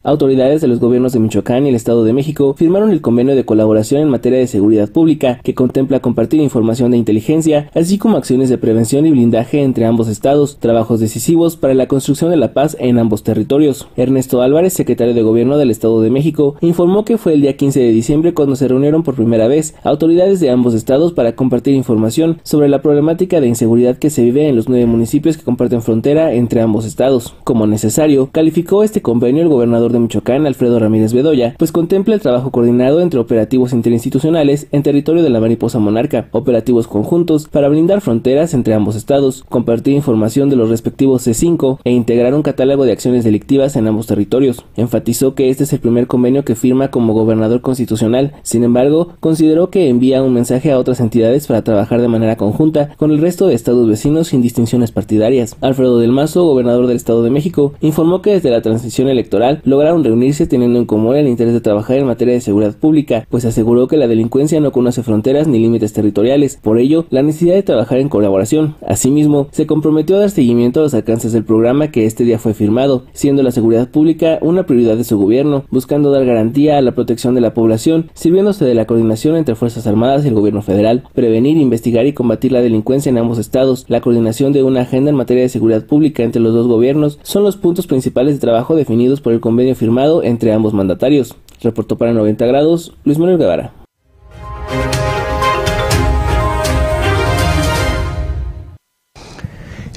Autoridades de los gobiernos de Michoacán y el Estado de México firmaron el convenio de colaboración en materia de seguridad pública que contempla compartir información de inteligencia, así como acciones de prevención y blindaje entre ambos estados, trabajos decisivos para la construcción de la paz en ambos territorios. Ernesto Álvarez, secretario de Gobierno del Estado de México, informó que fue el día 15 de diciembre cuando se reunieron por primera vez autoridades de ambos estados para compartir información sobre la problemática de inseguridad que se vive en los nueve municipios que comparten frontera entre ambos estados. Como necesario, calificó este convenio el gobernador de Michoacán, Alfredo Ramírez Bedoya, pues contempla el trabajo coordinado entre operativos interinstitucionales en territorio de la mariposa monarca, operativos conjuntos para brindar fronteras entre ambos estados, compartir información de los respectivos C5 e integrar un catálogo de acciones delictivas en ambos territorios. Enfatizó que este es el primer convenio que firma como gobernador constitucional, sin embargo, consideró que envía un mensaje a otras entidades para trabajar de manera conjunta con el resto de estados vecinos sin distinciones partidarias. Alfredo del Mazo, gobernador del Estado de México, informó que desde la transición electoral lograron reunirse teniendo en común el interés de trabajar en materia de seguridad pública, pues aseguró que la delincuencia no conoce fronteras ni límites territoriales, por ello, la necesidad de trabajar en colaboración. Asimismo, se comprometió a dar seguimiento a los alcances del programa que este día fue firmado, siendo la seguridad pública una prioridad de su gobierno, buscando dar garantía a la protección de la población, sirviéndose de la coordinación entre Fuerzas Armadas y el gobierno federal, prevenir, investigar y combatir la delincuencia en ambos estados, la coordinación de una agenda en materia de seguridad pública entre los dos gobiernos son los puntos principales de trabajo definidos por el convenio firmado entre ambos mandatarios. Reportó para 90 grados Luis Manuel Guevara.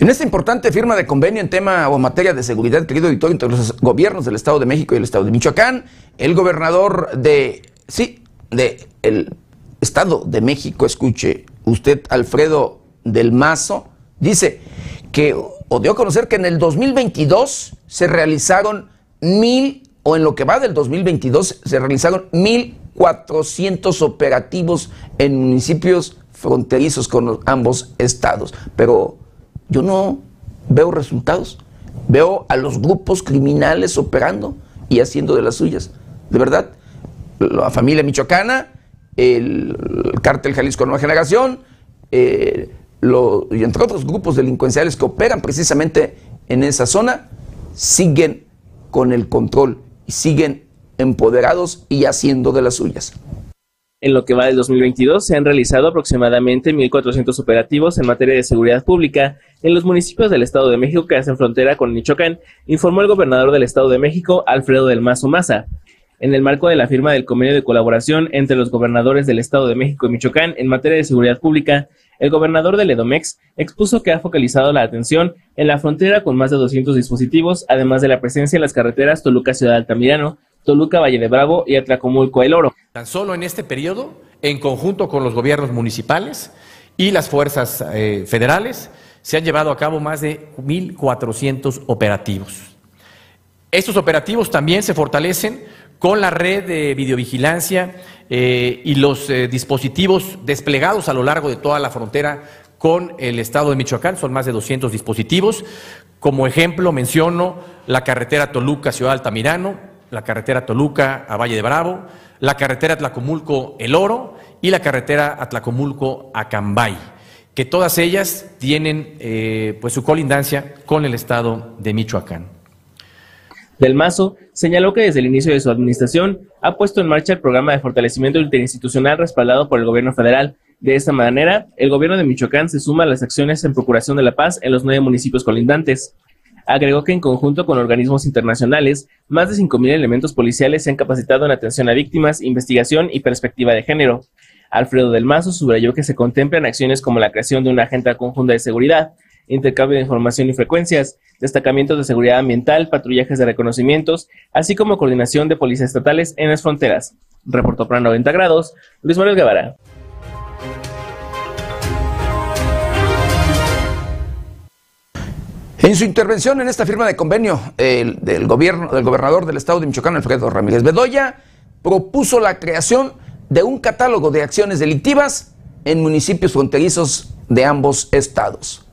En esta importante firma de convenio en tema o materia de seguridad, querido auditorio, entre los gobiernos del Estado de México y el Estado de Michoacán, el gobernador de, sí, de el Estado de México, escuche usted, Alfredo del Mazo, dice que, o dio a conocer que en el 2022 se realizaron mil, o en lo que va del 2022, se realizaron mil 400 operativos en municipios fronterizos con ambos estados. Pero yo no veo resultados. Veo a los grupos criminales operando y haciendo de las suyas. De verdad, la familia michoacana, el, cártel Jalisco Nueva Generación, eh, y entre otros grupos delincuenciales que operan precisamente en esa zona, siguen con el control y siguen empoderados y haciendo de las suyas. En lo que va del 2022 se han realizado aproximadamente 1.400 operativos en materia de seguridad pública en los municipios del Estado de México que hacen frontera con Michoacán, informó el gobernador del Estado de México, Alfredo del Mazo Maza. En el marco de la firma del convenio de colaboración entre los gobernadores del Estado de México y Michoacán en materia de seguridad pública, el gobernador del Edomex expuso que ha focalizado la atención en la frontera con más de 200 dispositivos, además de la presencia en las carreteras Toluca Ciudad Altamirano, Toluca Valle de Bravo y Atlacomulco El Oro. Tan solo en este periodo, en conjunto con los gobiernos municipales y las fuerzas eh, federales, se han llevado a cabo más de 1.400 operativos. Estos operativos también se fortalecen con la red de videovigilancia eh, y los eh, dispositivos desplegados a lo largo de toda la frontera con el estado de Michoacán, son más de 200 dispositivos. Como ejemplo menciono la carretera Toluca-Ciudad Altamirano, la carretera Toluca a Valle de Bravo, la carretera Atlacomulco El Oro y la carretera Atlacomulco a Cambay, que todas ellas tienen eh, pues su colindancia con el estado de Michoacán. Del Mazo señaló que desde el inicio de su administración ha puesto en marcha el programa de fortalecimiento interinstitucional respaldado por el gobierno federal. De esta manera, el gobierno de Michoacán se suma a las acciones en procuración de la paz en los nueve municipios colindantes. Agregó que en conjunto con organismos internacionales, más de 5.000 elementos policiales se han capacitado en atención a víctimas, investigación y perspectiva de género. Alfredo del Mazo subrayó que se contemplan acciones como la creación de una agenda conjunta de seguridad, intercambio de información y frecuencias, destacamientos de seguridad ambiental, patrullajes de reconocimientos, así como coordinación de policías estatales en las fronteras. Reportó para 90 grados, Luis Manuel Guevara. En su intervención en esta firma de convenio del gobierno, del gobernador del estado de Michoacán, Alfredo Ramírez Bedoya, propuso la creación de un catálogo de acciones delictivas en municipios fronterizos de ambos estados.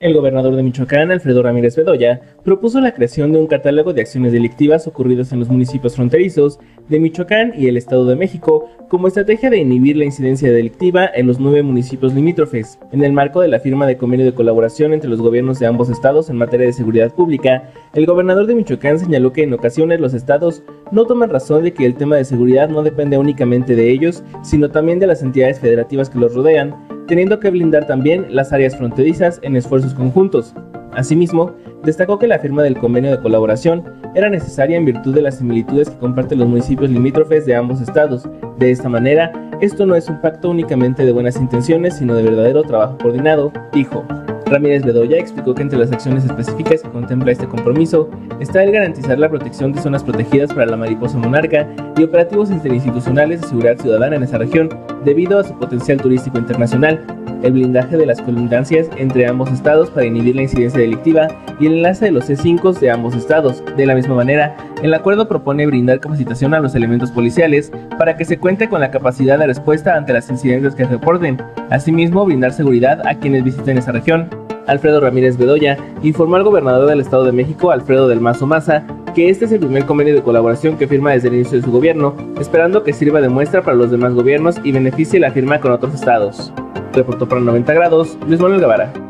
El gobernador de Michoacán, Alfredo Ramírez Bedoya, propuso la creación de un catálogo de acciones delictivas ocurridas en los municipios fronterizos de Michoacán y el Estado de México como estrategia de inhibir la incidencia delictiva en los nueve municipios limítrofes, en el marco de la firma de convenio de colaboración entre los gobiernos de ambos estados en materia de seguridad pública. El gobernador de Michoacán señaló que en ocasiones los estados no toman razón de que el tema de seguridad no depende únicamente de ellos, sino también de las entidades federativas que los rodean, teniendo que blindar también las áreas fronterizas en esfuerzos conjuntos. Asimismo, destacó que la firma del convenio de colaboración era necesaria en virtud de las similitudes que comparten los municipios limítrofes de ambos estados. De esta manera, esto no es un pacto únicamente de buenas intenciones, sino de verdadero trabajo coordinado, dijo. Ramírez Bedoya explicó que entre las acciones específicas que contempla este compromiso está el garantizar la protección de zonas protegidas para la mariposa monarca y operativos interinstitucionales de seguridad ciudadana en esa región, debido a su potencial turístico internacional, el blindaje de las colindancias entre ambos estados para inhibir la incidencia delictiva y el enlace de los C5 de ambos estados. De la misma manera, el acuerdo propone brindar capacitación a los elementos policiales para que se cuente con la capacidad de respuesta ante las incidencias que reporten, asimismo brindar seguridad a quienes visiten esa región. Alfredo Ramírez Bedoya informó al gobernador del Estado de México, Alfredo del Mazo Maza, que este es el primer convenio de colaboración que firma desde el inicio de su gobierno, esperando que sirva de muestra para los demás gobiernos y beneficie la firma con otros estados. Reportó para 90 grados Luis Manuel Guevara.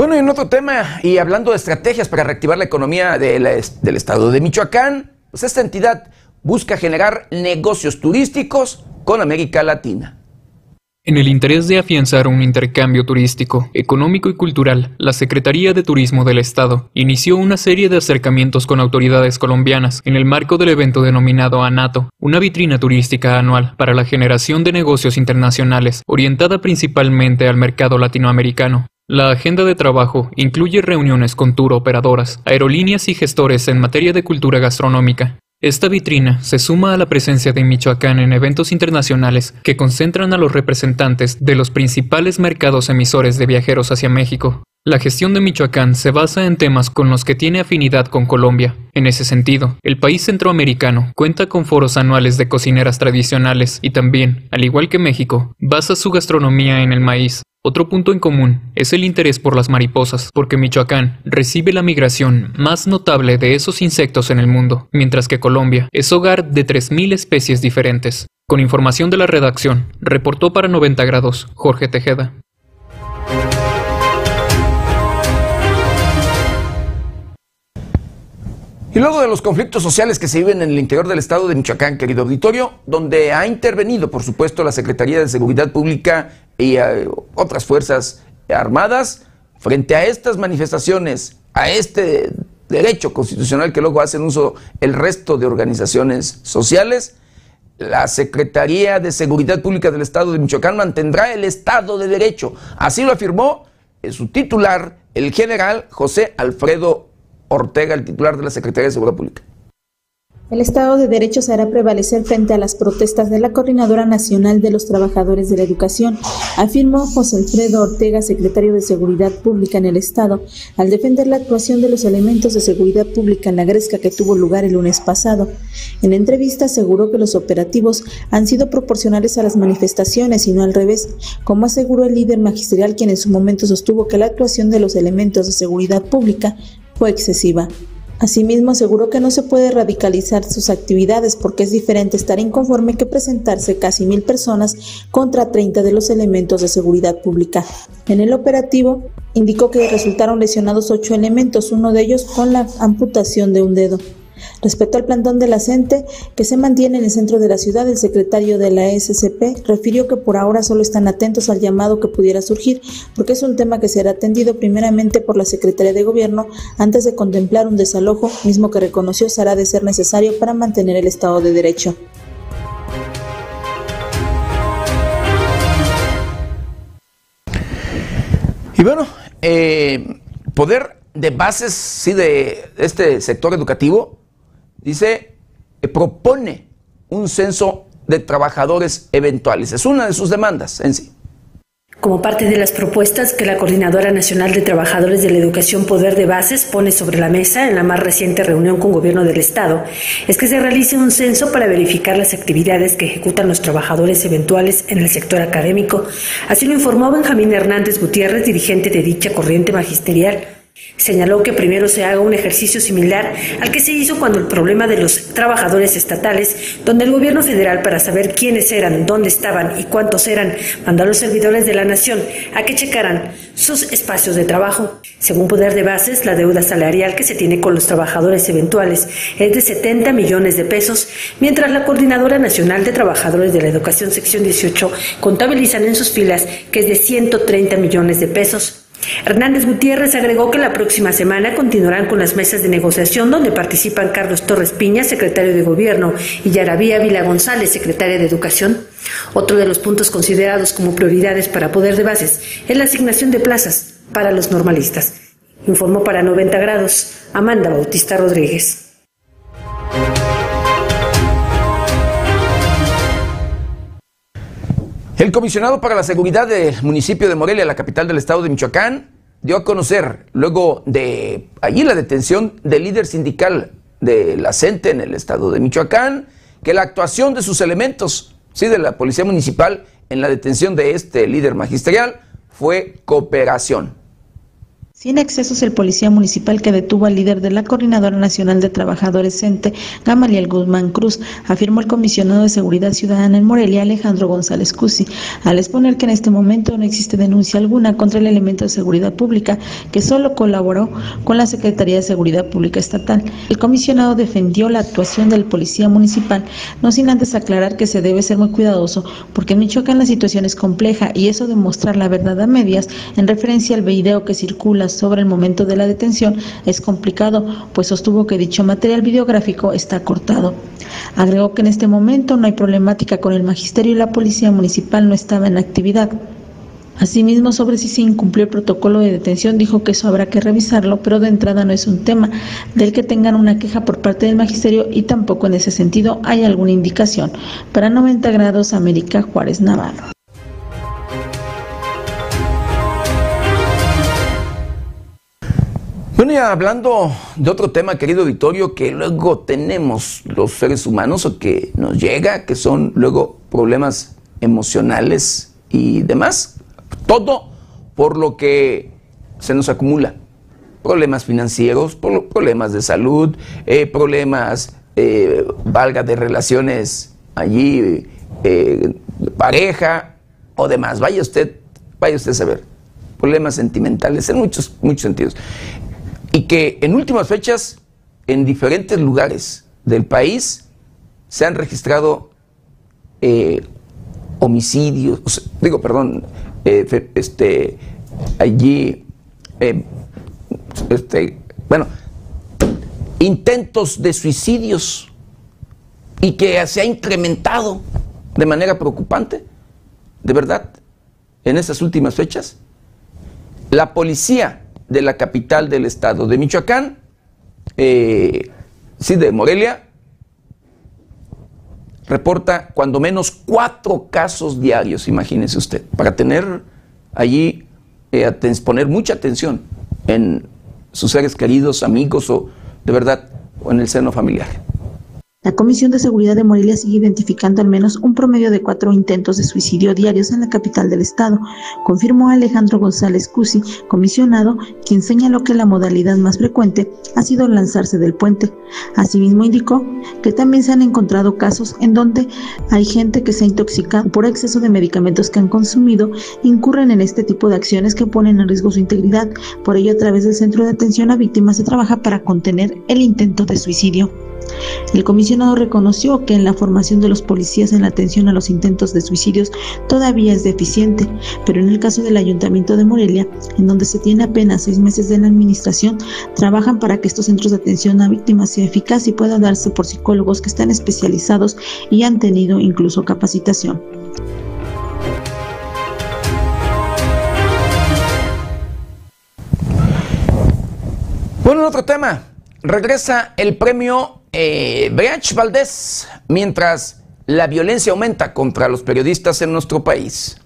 Bueno, y en otro tema, y hablando de estrategias para reactivar la economía del estado de Michoacán, pues esta entidad busca generar negocios turísticos con América Latina. En el interés de afianzar un intercambio turístico, económico y cultural, la Secretaría de Turismo del Estado inició una serie de acercamientos con autoridades colombianas en el marco del evento denominado ANATO, una vitrina turística anual para la generación de negocios internacionales, orientada principalmente al mercado latinoamericano. La agenda de trabajo incluye reuniones con tour operadoras, aerolíneas y gestores en materia de cultura gastronómica, esta vitrina se suma a la presencia de Michoacán en eventos internacionales que concentran a los representantes de los principales mercados emisores de viajeros hacia México. La gestión de Michoacán se basa en temas con los que tiene afinidad con Colombia. En ese sentido, el país centroamericano cuenta con foros anuales de cocineras tradicionales y también, al igual que México, basa su gastronomía en el maíz, otro punto en común es el interés por las mariposas, porque Michoacán recibe la migración más notable de esos insectos en el mundo, mientras que Colombia es hogar de 3.000 especies diferentes. Con información de la redacción, reportó para 90 grados Jorge Tejeda. Y luego de los conflictos sociales que se viven en el interior del estado de Michoacán, querido auditorio, donde ha intervenido, por supuesto, la Secretaría de Seguridad Pública y eh, otras fuerzas armadas frente a estas manifestaciones, a este derecho constitucional que luego hacen uso el resto de organizaciones sociales, la Secretaría de Seguridad Pública del Estado de Michoacán mantendrá el Estado de Derecho. Así lo afirmó su titular, el general José Alfredo Ortega, el titular de la Secretaría de Seguridad Pública. El Estado de Derecho se hará prevalecer frente a las protestas de la Coordinadora Nacional de los Trabajadores de la Educación, afirmó José Alfredo Ortega, secretario de Seguridad Pública en el Estado, al defender la actuación de los elementos de seguridad pública en la gresca que tuvo lugar el lunes pasado. En entrevista aseguró que los operativos han sido proporcionales a las manifestaciones y no al revés, como aseguró el líder magisterial quien en su momento sostuvo que la actuación de los elementos de seguridad pública fue excesiva. Asimismo, aseguró que no se puede radicalizar sus actividades porque es diferente estar inconforme que presentarse casi mil personas contra 30 de los elementos de seguridad pública. En el operativo, indicó que resultaron lesionados ocho elementos, uno de ellos con la amputación de un dedo. Respecto al plantón de la que se mantiene en el centro de la ciudad, el secretario de la SCP refirió que por ahora solo están atentos al llamado que pudiera surgir, porque es un tema que será atendido primeramente por la Secretaría de Gobierno antes de contemplar un desalojo, mismo que reconoció será de ser necesario para mantener el Estado de Derecho. Y bueno, eh, poder de bases sí, de este sector educativo dice, que propone un censo de trabajadores eventuales. Es una de sus demandas en sí. Como parte de las propuestas que la Coordinadora Nacional de Trabajadores de la Educación Poder de Bases pone sobre la mesa en la más reciente reunión con Gobierno del Estado, es que se realice un censo para verificar las actividades que ejecutan los trabajadores eventuales en el sector académico. Así lo informó Benjamín Hernández Gutiérrez, dirigente de dicha corriente magisterial. Señaló que primero se haga un ejercicio similar al que se hizo cuando el problema de los trabajadores estatales, donde el gobierno federal para saber quiénes eran, dónde estaban y cuántos eran, mandó a los servidores de la nación a que checaran sus espacios de trabajo. Según Poder de Bases, la deuda salarial que se tiene con los trabajadores eventuales es de 70 millones de pesos, mientras la Coordinadora Nacional de Trabajadores de la Educación Sección 18 contabilizan en sus filas que es de 130 millones de pesos. Hernández Gutiérrez agregó que la próxima semana continuarán con las mesas de negociación donde participan Carlos Torres Piña, secretario de Gobierno, y Yaravía Vila González, secretaria de Educación. Otro de los puntos considerados como prioridades para Poder de Bases es la asignación de plazas para los normalistas. Informó para 90 grados Amanda Bautista Rodríguez. El comisionado para la seguridad del municipio de Morelia, la capital del estado de Michoacán, dio a conocer, luego de allí la detención del líder sindical de la CENTE en el estado de Michoacán, que la actuación de sus elementos, sí, de la policía municipal en la detención de este líder magisterial fue cooperación. Sin excesos, el policía municipal que detuvo al líder de la Coordinadora Nacional de Trabajadores CENTE, Gamaliel Guzmán Cruz, afirmó el comisionado de Seguridad Ciudadana en Morelia, Alejandro González Cusi, al exponer que en este momento no existe denuncia alguna contra el elemento de seguridad pública que solo colaboró con la Secretaría de Seguridad Pública Estatal. El comisionado defendió la actuación del policía municipal, no sin antes aclarar que se debe ser muy cuidadoso, porque en Michoacán la situación es compleja y eso de mostrar la verdad a medias, en referencia al video que circula sobre el momento de la detención es complicado, pues sostuvo que dicho material videográfico está cortado. Agregó que en este momento no hay problemática con el magisterio y la policía municipal no estaba en actividad. Asimismo, sobre si se incumplió el protocolo de detención, dijo que eso habrá que revisarlo, pero de entrada no es un tema del que tengan una queja por parte del magisterio y tampoco en ese sentido hay alguna indicación. Para 90 grados, América Juárez Navarro. Hablando de otro tema, querido Vittorio, que luego tenemos los seres humanos o que nos llega, que son luego problemas emocionales y demás. Todo por lo que se nos acumula. Problemas financieros, problemas de salud, eh, problemas, eh, valga, de relaciones allí, eh, pareja o demás. Vaya usted, vaya usted a saber. Problemas sentimentales en muchos, muchos sentidos y que en últimas fechas en diferentes lugares del país se han registrado eh, homicidios, digo, perdón, eh, este, allí, eh, este, bueno, intentos de suicidios y que se ha incrementado de manera preocupante, de verdad, en esas últimas fechas. La policía de la capital del estado de Michoacán, eh, sí, de Morelia, reporta cuando menos cuatro casos diarios, imagínese usted, para tener allí, eh, poner mucha atención en sus seres queridos, amigos o de verdad, o en el seno familiar. La Comisión de Seguridad de Morelia sigue identificando al menos un promedio de cuatro intentos de suicidio diarios en la capital del estado, confirmó Alejandro González Cusi, comisionado, quien señaló que la modalidad más frecuente ha sido lanzarse del puente. Asimismo indicó que también se han encontrado casos en donde hay gente que se ha intoxicado por exceso de medicamentos que han consumido, incurren en este tipo de acciones que ponen en riesgo su integridad. Por ello, a través del Centro de Atención a Víctimas se trabaja para contener el intento de suicidio. El comisionado reconoció que en la formación de los policías en la atención a los intentos de suicidios todavía es deficiente, pero en el caso del Ayuntamiento de Morelia, en donde se tiene apenas seis meses de la administración, trabajan para que estos centros de atención a víctimas sea eficaz y pueda darse por psicólogos que están especializados y han tenido incluso capacitación. Bueno, otro tema. Regresa el premio eh, Valdés, mientras la violencia aumenta contra los periodistas en nuestro país.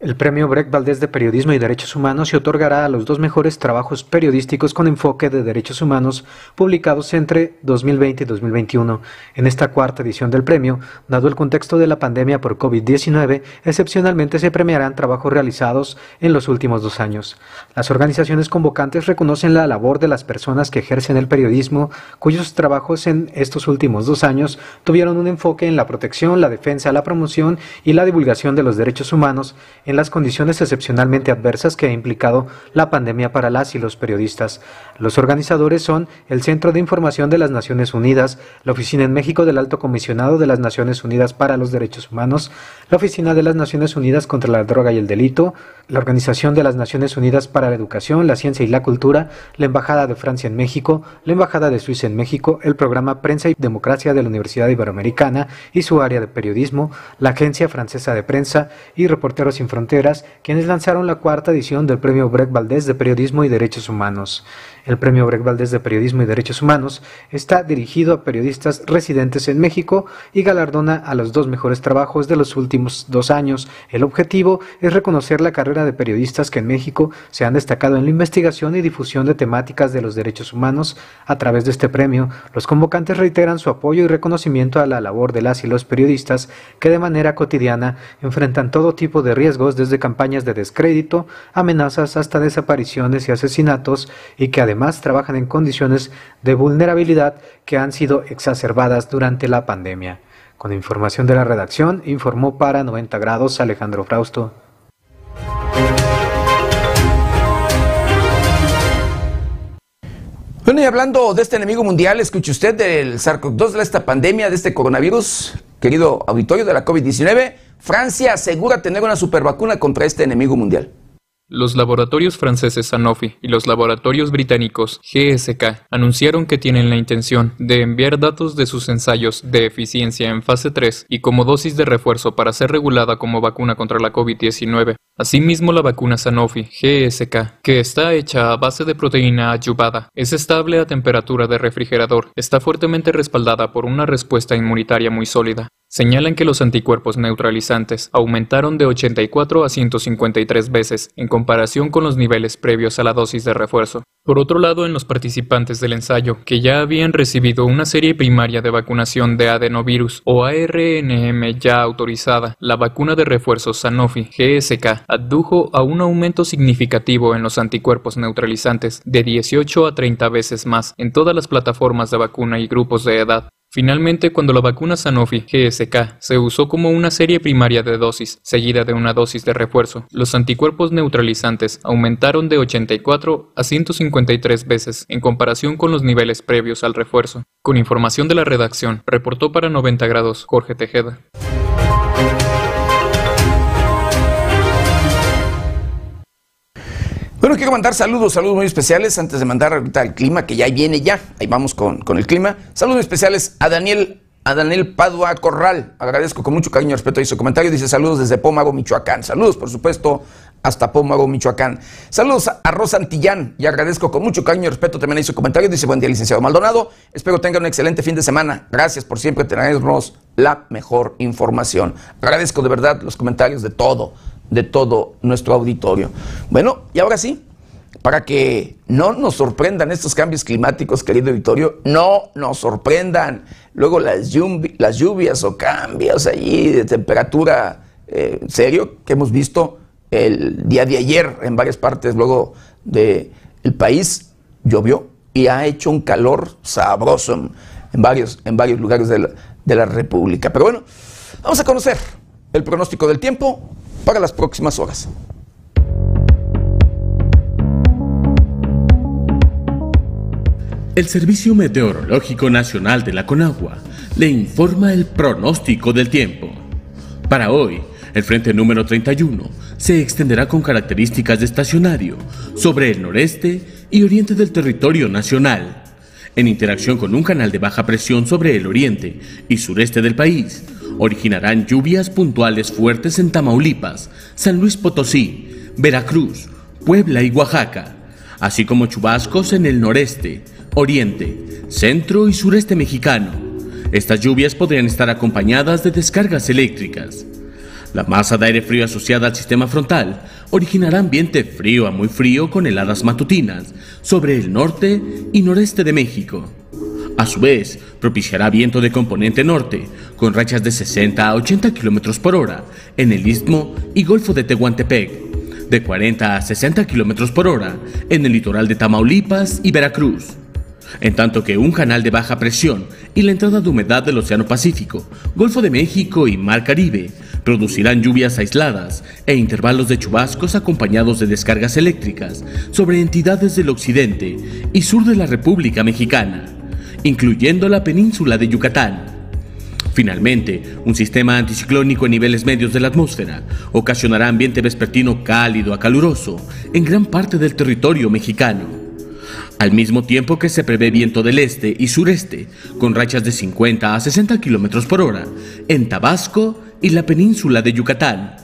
El premio Brecht Valdés de Periodismo y Derechos Humanos se otorgará a los dos mejores trabajos periodísticos con enfoque de derechos humanos publicados entre 2020 y 2021. En esta cuarta edición del premio, dado el contexto de la pandemia por COVID-19, excepcionalmente se premiarán trabajos realizados en los últimos dos años. Las organizaciones convocantes reconocen la labor de las personas que ejercen el periodismo, cuyos trabajos en estos últimos dos años tuvieron un enfoque en la protección, la defensa, la promoción y la divulgación de los derechos humanos en las condiciones excepcionalmente adversas que ha implicado la pandemia para las y los periodistas. Los organizadores son el Centro de Información de las Naciones Unidas, la Oficina en México del Alto Comisionado de las Naciones Unidas para los Derechos Humanos, la Oficina de las Naciones Unidas contra la Droga y el Delito, la Organización de las Naciones Unidas para la Educación, la Ciencia y la Cultura, la Embajada de Francia en México, la Embajada de Suiza en México, el Programa Prensa y Democracia de la Universidad Iberoamericana y su área de periodismo, la Agencia Francesa de Prensa y Reporteros Sin Fronteras, quienes lanzaron la cuarta edición del Premio Brecht Valdés de Periodismo y Derechos Humanos. El Premio Brecht Valdés de Periodismo y Derechos Humanos está dirigido a periodistas residentes en México y galardona a los dos mejores trabajos de los últimos dos años. El objetivo es reconocer la carrera de periodistas que en México se han destacado en la investigación y difusión de temáticas de los derechos humanos. A través de este premio, los convocantes reiteran su apoyo y reconocimiento a la labor de las y los periodistas que de manera cotidiana enfrentan todo tipo de riesgos desde campañas de descrédito, amenazas hasta desapariciones y asesinatos y que además trabajan en condiciones de vulnerabilidad que han sido exacerbadas durante la pandemia. Con información de la redacción, informó para 90 grados Alejandro Frausto. Bueno, y hablando de este enemigo mundial, escuche usted del SARS-CoV-2, de esta pandemia, de este coronavirus, querido auditorio de la COVID-19, Francia asegura tener una supervacuna contra este enemigo mundial. Los laboratorios franceses Sanofi y los laboratorios británicos GSK anunciaron que tienen la intención de enviar datos de sus ensayos de eficiencia en fase 3 y como dosis de refuerzo para ser regulada como vacuna contra la COVID-19. Asimismo, la vacuna Sanofi GSK, que está hecha a base de proteína ayuvada, es estable a temperatura de refrigerador, está fuertemente respaldada por una respuesta inmunitaria muy sólida. Señalan que los anticuerpos neutralizantes aumentaron de 84 a 153 veces en comparación con los niveles previos a la dosis de refuerzo. Por otro lado, en los participantes del ensayo, que ya habían recibido una serie primaria de vacunación de adenovirus o ARNM ya autorizada, la vacuna de refuerzo Sanofi GSK adujo a un aumento significativo en los anticuerpos neutralizantes de 18 a 30 veces más en todas las plataformas de vacuna y grupos de edad. Finalmente, cuando la vacuna Sanofi GSK se usó como una serie primaria de dosis, seguida de una dosis de refuerzo, los anticuerpos neutralizantes aumentaron de 84 a 153 veces en comparación con los niveles previos al refuerzo. Con información de la redacción, reportó para 90 grados Jorge Tejeda. Bueno, quiero mandar saludos, saludos muy especiales antes de mandar ahorita el clima que ya viene ya. Ahí vamos con, con el clima. Saludos especiales a Daniel, a Daniel Padua Corral. Agradezco con mucho cariño y respeto y su comentario. Dice saludos desde Pómago, Michoacán. Saludos, por supuesto, hasta Pómago, Michoacán. Saludos a Rosa Antillán y agradezco con mucho cariño y respeto también ahí su comentario. Dice buen día, licenciado Maldonado. Espero tengan un excelente fin de semana. Gracias por siempre tenernos la mejor información. Agradezco de verdad los comentarios de todo de todo nuestro auditorio. Bueno, y ahora sí, para que no nos sorprendan estos cambios climáticos, querido auditorio, no nos sorprendan luego las, lluvias o cambios allí de temperatura eh, serio que hemos visto el día de ayer en varias partes luego del país llovió y ha hecho un calor sabroso en, varios, en varios lugares de la, de la República. Pero bueno, vamos a conocer el pronóstico del tiempo para las próximas horas. El Servicio Meteorológico Nacional de la Conagua le informa el pronóstico del tiempo. Para hoy, el frente número 31 se extenderá con características de estacionario sobre el noreste y oriente del territorio nacional, en interacción con un canal de baja presión sobre el oriente y sureste del país, originarán lluvias puntuales fuertes en Tamaulipas, San Luis Potosí, Veracruz, Puebla y Oaxaca, así como chubascos en el noreste, oriente, centro y sureste mexicano. Estas lluvias podrían estar acompañadas de descargas eléctricas. La masa de aire frío asociada al sistema frontal originará ambiente frío a muy frío con heladas matutinas sobre el norte y noreste de México. A su vez, propiciará viento de componente norte, con rachas de 60 a 80 km por hora en el istmo y golfo de Tehuantepec, de 40 a 60 km por hora en el litoral de Tamaulipas y Veracruz. En tanto que un canal de baja presión y la entrada de humedad del Océano Pacífico, Golfo de México y Mar Caribe producirán lluvias aisladas e intervalos de chubascos acompañados de descargas eléctricas sobre entidades del occidente y sur de la República Mexicana, incluyendo la península de Yucatán. Finalmente, un sistema anticiclónico en niveles medios de la atmósfera ocasionará ambiente vespertino cálido a caluroso en gran parte del territorio mexicano. Al mismo tiempo que se prevé viento del este y sureste, con rachas de 50 a 60 kilómetros por hora, en Tabasco y la península de Yucatán.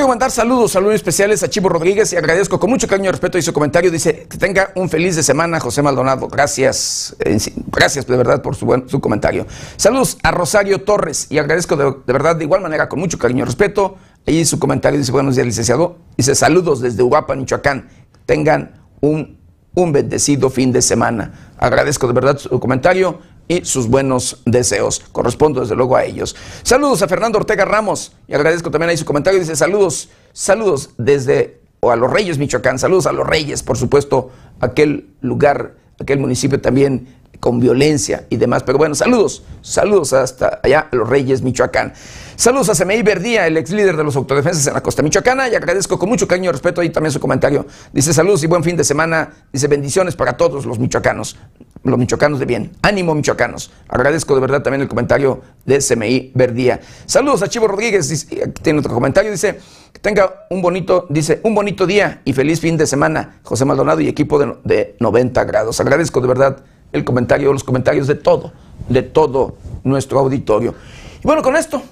Quiero mandar saludos, saludos especiales a Chivo Rodríguez y agradezco con mucho cariño y respeto y su comentario. Dice que tenga un feliz de semana, José Maldonado. Gracias, eh, gracias de verdad por su, buen, su comentario. Saludos a Rosario Torres y agradezco de, de, verdad de igual manera con mucho cariño y respeto. Ahí su comentario dice, buenos días, licenciado. Dice, saludos desde Uruapan, Michoacán. Tengan un, un bendecido fin de semana. Agradezco de verdad su comentario y sus buenos deseos. Correspondo desde luego a ellos. Saludos a Fernando Ortega Ramos y agradezco también ahí su comentario. Dice saludos, saludos desde o a los Reyes Michoacán, saludos a los Reyes, por supuesto, aquel lugar, aquel municipio también con violencia y demás. Pero bueno, saludos, saludos hasta allá a los Reyes Michoacán. Saludos a Semeí Verdía, el ex líder de los autodefensas en la costa michoacana, y agradezco con mucho cariño y respeto ahí también su comentario. Dice saludos y buen fin de semana. Dice bendiciones para todos los michoacanos, los michoacanos de bien. Ánimo, michoacanos. Agradezco de verdad también el comentario de Semeí Verdía. Saludos a Chivo Rodríguez, dice, aquí tiene otro comentario, dice que tenga un bonito, dice, un bonito día y feliz fin de semana, José Maldonado y equipo de, de 90 grados. Agradezco de verdad el comentario, los comentarios de todo, de todo nuestro auditorio. Y bueno, con esto,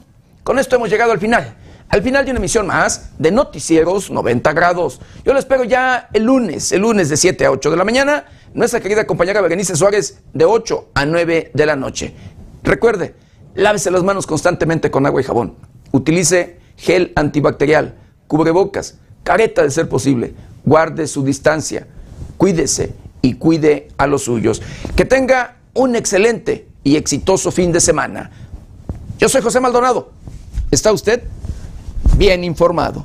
con esto hemos llegado al final. Al final de una emisión más de Noticieros 90 grados. Yo lo espero ya el lunes, el lunes de 7 a 8 de la mañana. Nuestra querida compañera Berenice Suárez de 8 a 9 de la noche. Recuerde, lávese las manos constantemente con agua y jabón. Utilice gel antibacterial, cubrebocas, careta de ser posible. Guarde su distancia. Cuídese y cuide a los suyos. Que tenga un excelente y exitoso fin de semana. Yo soy José Maldonado. ¿Está usted bien informado?